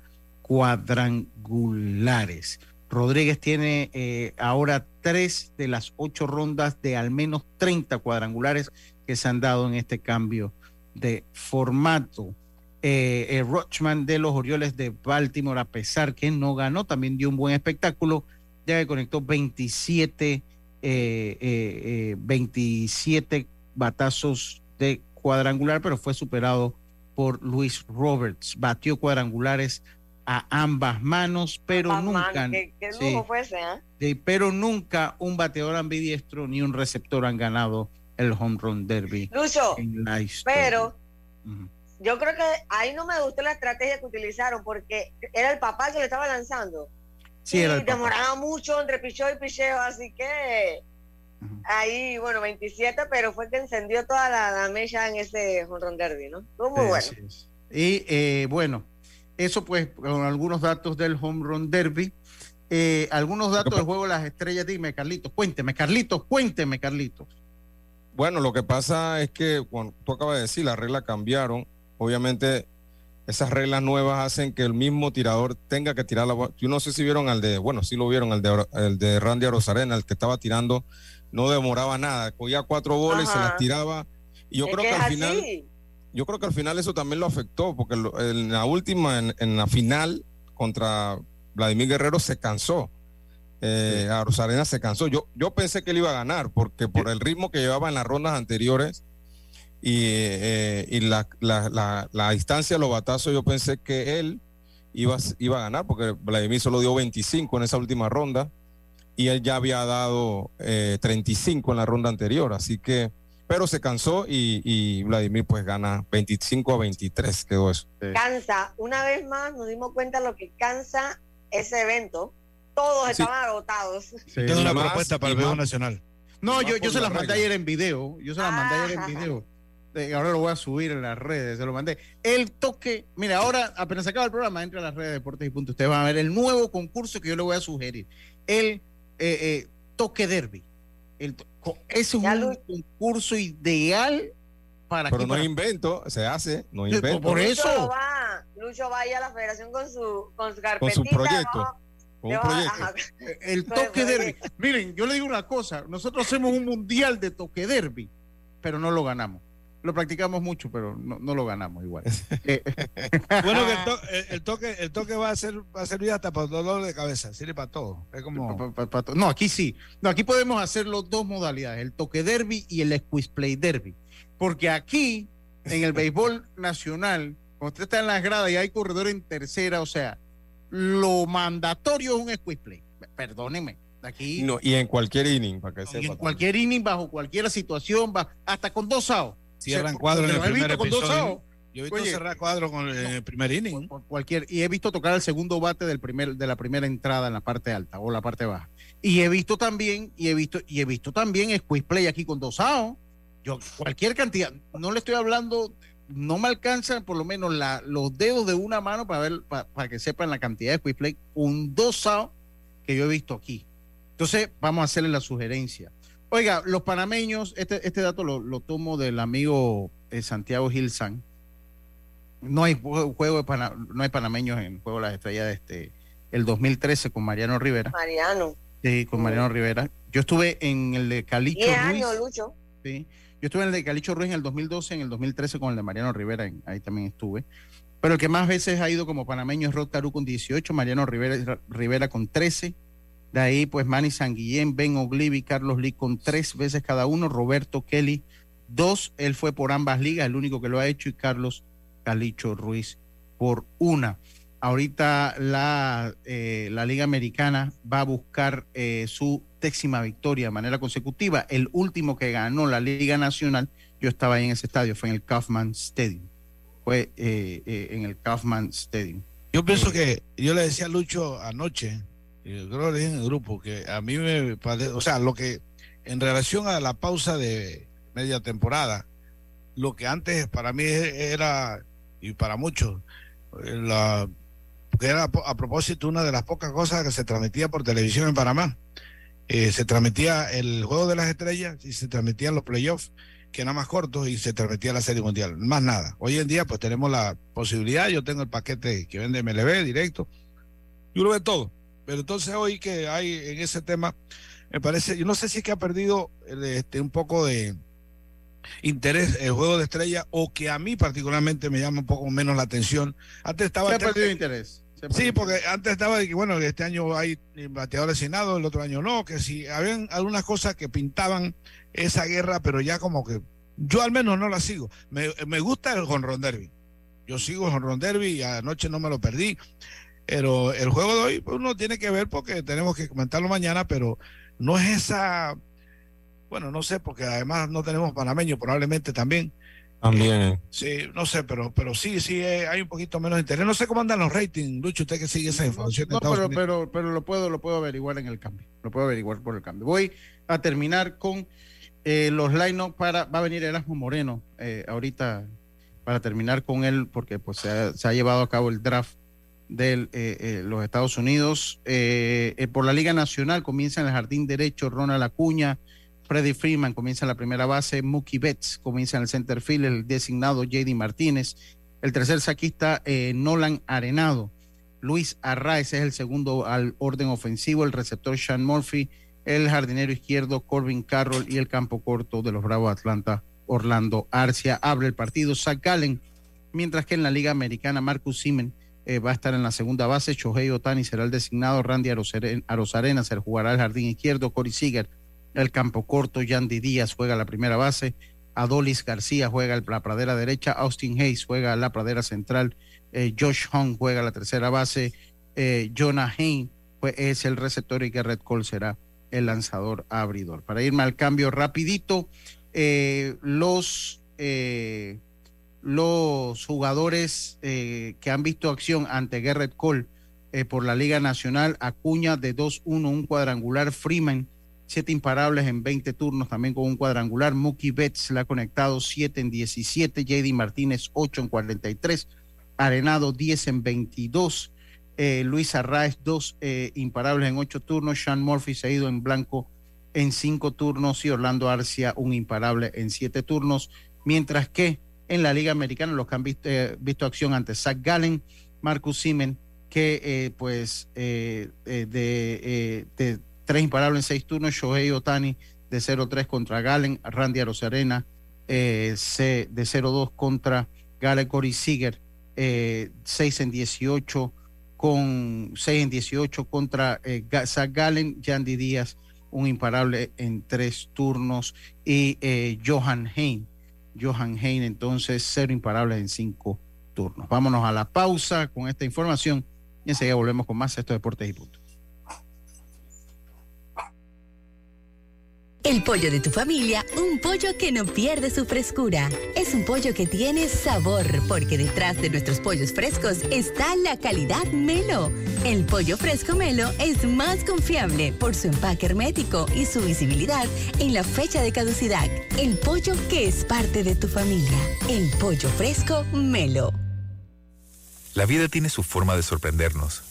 cuadrangulares. Rodríguez tiene eh, ahora tres de las ocho rondas de al menos 30 cuadrangulares que se han dado en este cambio de formato. eh, eh, Rochman de los Orioles de Baltimore, a pesar que no ganó, también dio un buen espectáculo, ya que conectó 27, 27 batazos de cuadrangular, pero fue superado por Luis Roberts. Batió cuadrangulares a ambas manos, pero nunca. pero nunca un bateador ambidiestro ni un receptor han ganado el home run derby. Lucho, pero yo creo que ahí no me gustó la estrategia que utilizaron porque era el papá que le estaba lanzando. Sí, y demoraba mucho entre picheo y picheo, así que ahí, bueno, 27, pero fue que encendió toda la, la mecha en ese home run derby, ¿no? Estuvo muy bueno. Y eh, bueno, eso pues con algunos datos del home run derby. Eh, algunos datos del juego de las estrellas. Dime, Carlitos, cuénteme, Carlitos, cuénteme, Carlitos. Bueno, lo que pasa es que, cuando tú acabas de decir, las reglas cambiaron. Obviamente, esas reglas nuevas hacen que el mismo tirador tenga que tirar la bola. Yo no sé si vieron al de, bueno, sí lo vieron, al de, el de Randy Rosarena, el que estaba tirando, no demoraba nada, cogía cuatro bolas y se las tiraba. Y yo creo que, al final, yo creo que al final eso también lo afectó, porque en la última, en, la final contra Vladimir Guerrero se cansó. Eh, A Rosarena se cansó. Yo, yo pensé que él iba a ganar, porque por el ritmo que llevaba en las rondas anteriores y, eh, y la, la, la, distancia de los batazos, yo pensé que él iba, iba a ganar, porque Vladimir solo dio 25 en esa última ronda y él ya había dado 35 eh, en la ronda anterior. Así que pero se cansó y, Vladimir pues gana 25 a 23, quedó eso. Cansa, una vez más nos dimos cuenta lo que cansa ese evento. Todos estaban agotados. Tengo una propuesta para el video nacional. No, yo, yo se las mandé ayer en video. Yo se las mandé ayer en ah. video. ahora lo voy a subir en las redes, se lo mandé. El toque, mira, ahora apenas se acaba el programa, entra a las redes de Deportes y Punto. Ustedes van a ver el nuevo concurso que yo le voy a sugerir. El eh, eh, toque derby. El, es un concurso ideal para Pero no invento, se hace, no invento. Por eso. Lucho va, Lucho va a la federación con su, con su Con su proyecto. Con un proyecto. El toque derby. Miren, yo le digo una cosa, nosotros hacemos un mundial de toque derby, pero no lo ganamos lo practicamos mucho, pero no, no lo ganamos igual. Eh, bueno, el, toque, el toque va a ser, va a servir hasta para dolor de cabeza, sirve para todo. Es como... no, aquí sí. No, aquí podemos hacer los dos modalidades, el toque derby y el squeeze play derby. Porque aquí, en el béisbol nacional, cuando usted está en las gradas y hay corredor en tercera, o sea, lo mandatorio es un squeeze play. Perdónenme. Aquí, no, y en cualquier inning, para que en cualquier inning, bajo cualquier situación, va, hasta con dos outs Cierran cuadro en el primer episodio. Yo he visto cerrar cuadro con el primer inning. cualquier, y he visto tocar el segundo bate del primer, de la primera entrada en la parte alta o la parte baja. Y he visto también, y he visto, y he visto también squeeze play aquí con dosado. Yo, cualquier cantidad, no le estoy hablando, no me alcanzan por lo menos la, los dedos de una mano para ver, para, que sepan la cantidad de squeeze play, un dosado que yo he visto aquí. Entonces, vamos a hacerle la sugerencia. Oiga, los panameños, este, este dato lo, tomo del amigo eh, Santiago Gilsan. No hay juego de no hay panameños en Juego de las Estrellas de este el 2013 con Mariano Rivera. Mariano. Sí, con Mariano Rivera. Yo estuve en el de Calicho Ruiz. Lucho. Sí. Yo estuve en el de Calicho Ruiz en el 2012, en el 2013 con el de Mariano Rivera, ahí también estuve. Pero el que más veces ha ido como panameño es Rod Caru con 18, Mariano Rivera, Rivera con 13, de ahí, pues Manny Sanguillén, Ben Oglivi, Carlos Lee con tres veces cada uno, Roberto Kelly dos, él fue por ambas ligas, el único que lo ha hecho, y Carlos Calicho Ruiz por una. Ahorita la, eh, la Liga Americana va a buscar eh, su décima victoria de manera consecutiva. El último que ganó la Liga Nacional, yo estaba ahí en ese estadio, fue en el Kaufman Stadium. Fue eh, en el Kaufman Stadium. Yo pienso que, yo le decía a Lucho anoche, yo creo que en el grupo, que a mí me parece, o sea, lo que en relación a la pausa de media temporada, lo que antes para mí era, y para muchos, la, que era a propósito una de las pocas cosas que se transmitía por televisión en Panamá. Eh, se transmitía el Juego de las Estrellas y se transmitían los playoffs, que eran más cortos, y se transmitía la Serie Mundial. Más nada. Hoy en día, pues tenemos la posibilidad, yo tengo el paquete que vende MLB directo, yo lo veo todo. Pero entonces hoy que hay en ese tema, me parece, yo no sé si es que ha perdido este, un poco de, interés el juego de estrella o que a mí particularmente me llama un poco menos la atención. Antes estaba... Se ha perdido interés. Sí, porque antes estaba de que, bueno, este año hay bateadores Senado, el otro año no, que si habían algunas cosas que pintaban esa guerra, pero ya como que yo al menos no la sigo. Me, me gusta el Honron Derby. Yo sigo el Honron Derby y anoche no me lo perdí. Pero el juego de hoy pues, uno tiene que ver porque tenemos que comentarlo mañana, pero no es esa, bueno, no sé, porque además no tenemos panameño probablemente también. También. Eh, sí, no sé, pero, pero sí, sí, eh, hay un poquito menos de interés. No sé cómo andan los ratings, Lucho, usted que sigue esa información. No, pero, pero, pero, lo puedo, lo puedo averiguar en el cambio. Lo puedo averiguar por el cambio. Voy a terminar con eh, los line para, va a venir Erasmo Moreno ahorita para terminar con él, porque pues se ha, se ha llevado a cabo el draft de los Estados Unidos. por la Liga Nacional comienza en el jardín derecho Ronald Acuña, Freddy Freeman comienza en la primera base, Mookie Betts comienza en el center field, el designado JD Martínez, el tercer saquista eh, Nolan Arenado, Luis Arraez es el segundo al orden ofensivo, el receptor Sean Murphy, el jardinero izquierdo Corbin Carroll y el campo corto de los Bravos Atlanta Orlando Arcia. Abre el partido Zach Gallen, mientras que en la Liga Americana Marcus Simen eh, va a estar en la segunda base, Shohei Otani será el designado, Randy Arosarena se jugará el jardín izquierdo, Corey Seager el campo corto, Yandy Díaz juega la primera base, Adolis García juega la pradera derecha, Austin Hayes juega la pradera central, eh, Josh Hong juega la tercera base, eh, Jonah Hain es el receptor y Garrett Cole será el lanzador abridor. Para irme al cambio rapidito, los, los jugadores que han visto acción ante Garrett Cole por la Liga Nacional, Acuña de 2-1, un cuadrangular, Freeman siete imparables en 20 turnos, también con un cuadrangular. Mookie Betts le ha conectado 7 en 17, JD Martínez 8 en 43, Arenado 10 en 22, eh, Luis Arraez 2 eh, imparables en 8 turnos, Sean Murphy se ha ido en blanco en 5 turnos y Orlando Arcia un imparable en 7 turnos, mientras que en la Liga Americana los que han visto, eh, visto acción ante Zach Gallen, Marcus Simen, que eh, pues de, de tres imparables en seis turnos, Shohei Otani de 0-3 contra Galen, Randy Arosarena eh, C de 0-2 contra Gale Cory Seager, eh, 6 en 18 con 6 en 18 contra eh, Zach Galen, Yandy Díaz, un imparable en tres turnos, y eh, Johan Hein, Johan Hein entonces cero imparables en cinco turnos. Vámonos a la pausa con esta información y enseguida volvemos con más estos deportes y puntos. El pollo de tu familia, un pollo que no pierde su frescura. Es un pollo que tiene sabor, porque detrás de nuestros pollos frescos está la calidad Melo. El pollo fresco Melo es más confiable por su empaque hermético y su visibilidad en la fecha de caducidad. El pollo que es parte de tu familia. El pollo fresco Melo. La vida tiene su forma de sorprendernos.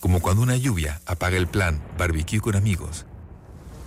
Como cuando una lluvia apaga el plan barbecue con amigos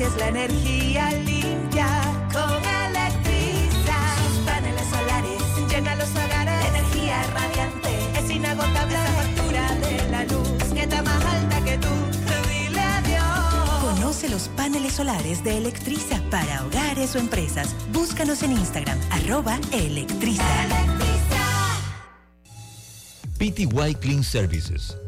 Es la energía limpia con Electriza. Sus paneles solares llenan los hogares. energía radiante es inagotable. La factura de la luz que está más alta que tú. Dile adiós. Conoce los paneles solares de Electriza para hogares o empresas. Búscanos en Instagram, arroba Electriza. PTY Clean Services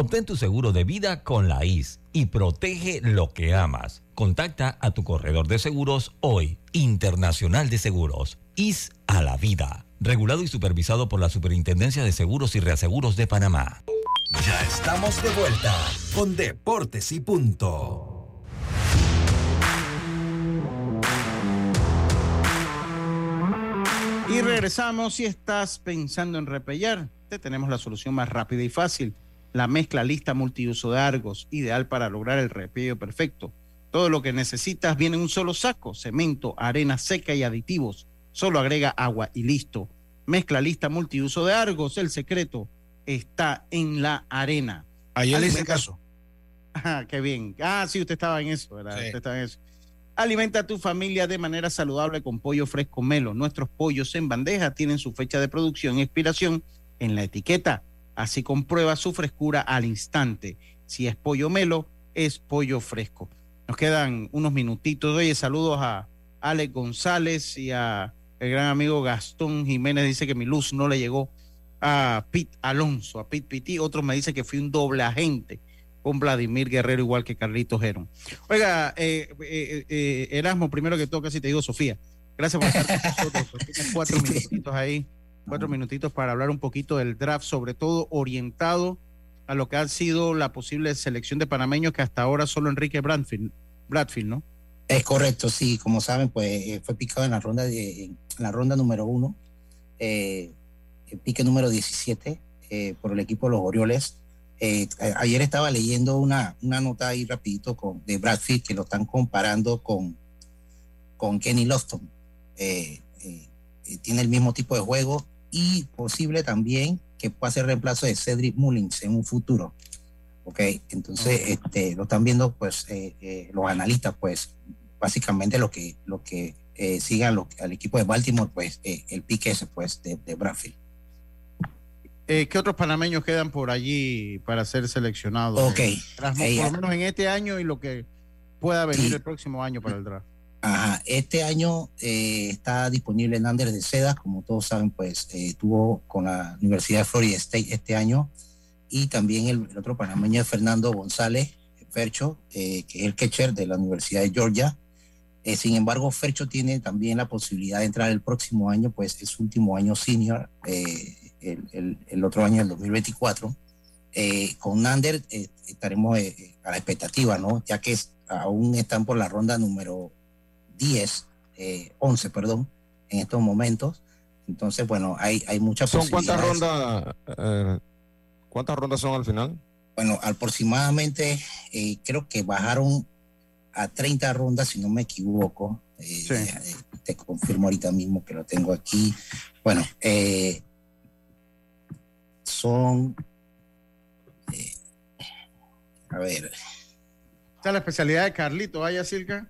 Obtén tu seguro de vida con la IS y protege lo que amas. Contacta a tu corredor de seguros hoy, Internacional de Seguros, IS a la vida. Regulado y supervisado por la Superintendencia de Seguros y Reaseguros de Panamá. Ya estamos de vuelta con Deportes y Punto. Y regresamos. Si estás pensando en repellar, te tenemos la solución más rápida y fácil. La mezcla lista multiuso de Argos, ideal para lograr el repello perfecto. Todo lo que necesitas viene en un solo saco: cemento, arena seca y aditivos. Solo agrega agua y listo. Mezcla lista multiuso de Argos. El secreto está en la arena. Ayer le hice caso. Ajá, qué bien. Ah, sí, usted estaba en eso, ¿verdad? Usted estaba en eso. Alimenta a tu familia de manera saludable con pollo fresco Melo. Nuestros pollos en bandeja tienen su fecha de producción y expiración en la etiqueta. Así comprueba su frescura al instante. Si es pollo Melo, es pollo fresco. Nos quedan unos minutitos. Oye, saludos a Alex González y a el gran amigo Gastón Jiménez. Dice que mi luz no le llegó a Pete Alonso, a Pete Piti. Otros me dicen que fui un doble agente con Vladimir Guerrero, igual que Carlitos Geron. Oiga, eh, eh, eh, Erasmo, primero que todo, casi te digo Sofía. Gracias por estar con nosotros. Tienes cuatro minutitos ahí, cuatro minutitos para hablar un poquito del draft, sobre todo orientado a lo que ha sido la posible selección de panameños que hasta ahora solo Enrique Bradfield, Bradfield ¿no? Es correcto, sí, como saben, pues eh, fue picado en la ronda de, en la ronda número uno, eh, el pique número 17 eh, por el equipo de los Orioles. Eh, ayer estaba leyendo una, una nota ahí rapidito con, de Bradfield que lo están comparando con, con Kenny Lofton. Eh, eh, eh, tiene el mismo tipo de juego y posible también que pueda ser reemplazo de Cedric Mullins en un futuro. Ok, entonces este, lo están viendo pues eh, eh, los analistas pues básicamente lo que lo que eh, sigan lo- al equipo de Baltimore pues eh, el pique ese pues de, de Bradfield. Eh, ¿Qué otros panameños quedan por allí para ser seleccionados? Ok. Eh, por lo menos en este año y lo que pueda venir Sí. el próximo año para el draft. Ajá, este año eh, está disponible Nander de Seda, como todos saben, pues eh, estuvo con la Universidad de Florida State este año y también el, el otro panameño es Fernando González Fercho, eh, que es el catcher de la Universidad de Georgia. Eh, sin embargo, Fercho tiene también la posibilidad de entrar el próximo año, pues es su último año senior, eh, el, el- el otro año, el 2024. Eh, con Nander estaremos a la expectativa, ¿no? Ya que es- aún están por la ronda número 10, eh, 11, perdón, en estos momentos. Entonces, bueno, hay, hay muchas ¿Son cuántas rondas? eh, ¿Cuántas rondas son al final? Bueno, aproximadamente eh, creo que bajaron a 30 rondas, si no me equivoco. Eh, eh, te confirmo ahorita mismo que lo tengo aquí. Bueno, eh, son... eh, a ver, Esa es la especialidad de Carlito, ¿vaya, Silka?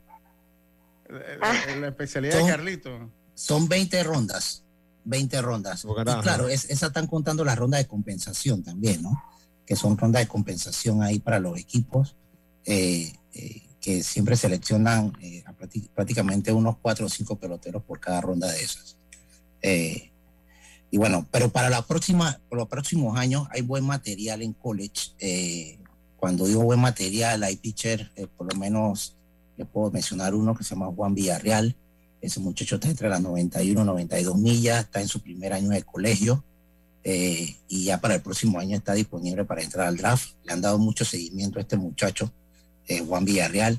La, la especialidad de Son- Carlito. son 20 rondas. 20 rondas. Y carajo. claro, es, esa están contando las rondas de compensación también, ¿no? Que son rondas de compensación ahí para los equipos eh, eh, que siempre seleccionan eh, a prácti- prácticamente unos cuatro o cinco peloteros por cada ronda de esas. Eh, y bueno, pero para la próxima, por los próximos años hay buen material en college. eh, cuando digo buen material, hay pitcher, eh, por lo menos le puedo mencionar uno que se llama Juan Villarreal. Ese muchacho está entre las 91 y 92 millas, está en su primer año de colegio eh, y ya para el próximo año está disponible para entrar al draft. Le han dado mucho seguimiento a este muchacho, eh, Juan Villarreal,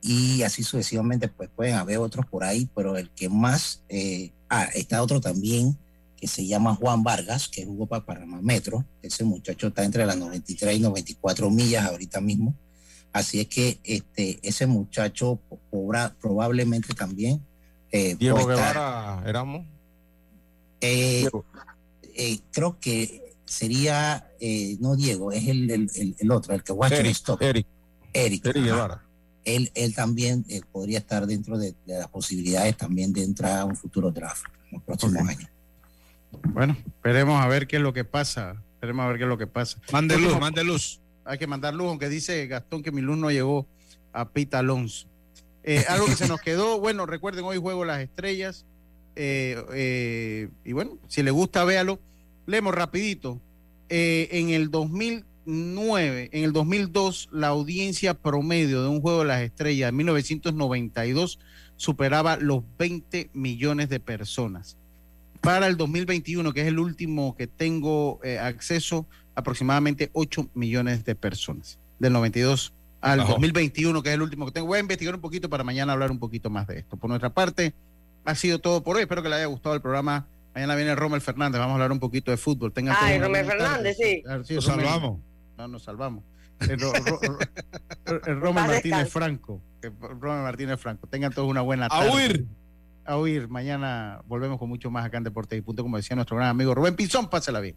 y así sucesivamente, pues pueden haber otros por ahí, pero el que más eh, Ah, está otro también que se llama Juan Vargas, que jugó para Panamá Metro. Ese muchacho está entre las 93 y 94 millas ahorita mismo. Así es que este, ese muchacho cobra probablemente también. Eh, Diego Guevara, éramos. eh, eh, creo que sería, eh, no Diego, es el, el, el- el otro, el que en Eric, stock. Eric. Eric. Eric. Guevara. Él, él también eh, podría estar dentro de, de las posibilidades también de entrar a un futuro draft en los próximos años. Bueno, esperemos a ver qué es lo que pasa. Esperemos a ver qué es lo que pasa. Mande luz, mande luz. Hay que mandar luz, aunque dice Gastón que mi luz no llegó a Pita Alonso. Eh, algo que se nos quedó, bueno, recuerden, hoy juego las estrellas. eh, eh, y bueno, si le gusta, véalo. Leemos rapidito. En el 2009, en el 2002, la audiencia promedio de un juego de las estrellas en 1992 superaba los 20 millones de personas. Para el 2021, que es el último que tengo acceso, aproximadamente 8 millones de personas. Del 92 al Bajó. 2021, que es el último que tengo. Voy a investigar un poquito para mañana hablar un poquito más de esto. Por nuestra parte, ha sido todo por hoy. Espero que le haya gustado el programa. Mañana viene Rommel Fernández. Vamos a hablar un poquito de fútbol. Tengan Ay, Romel. Fernández, sí. Nos salvamos. No, nos salvamos. El, Ro- Ro- Ro- el Rommel Paz Martínez. Franco. El Rommel Martínez Franco. Tengan todos una buena A tarde. huir. A huir. Mañana volvemos con mucho más acá en Deporte y Punto, como decía nuestro gran amigo Rubén Pinzón. Pásela bien.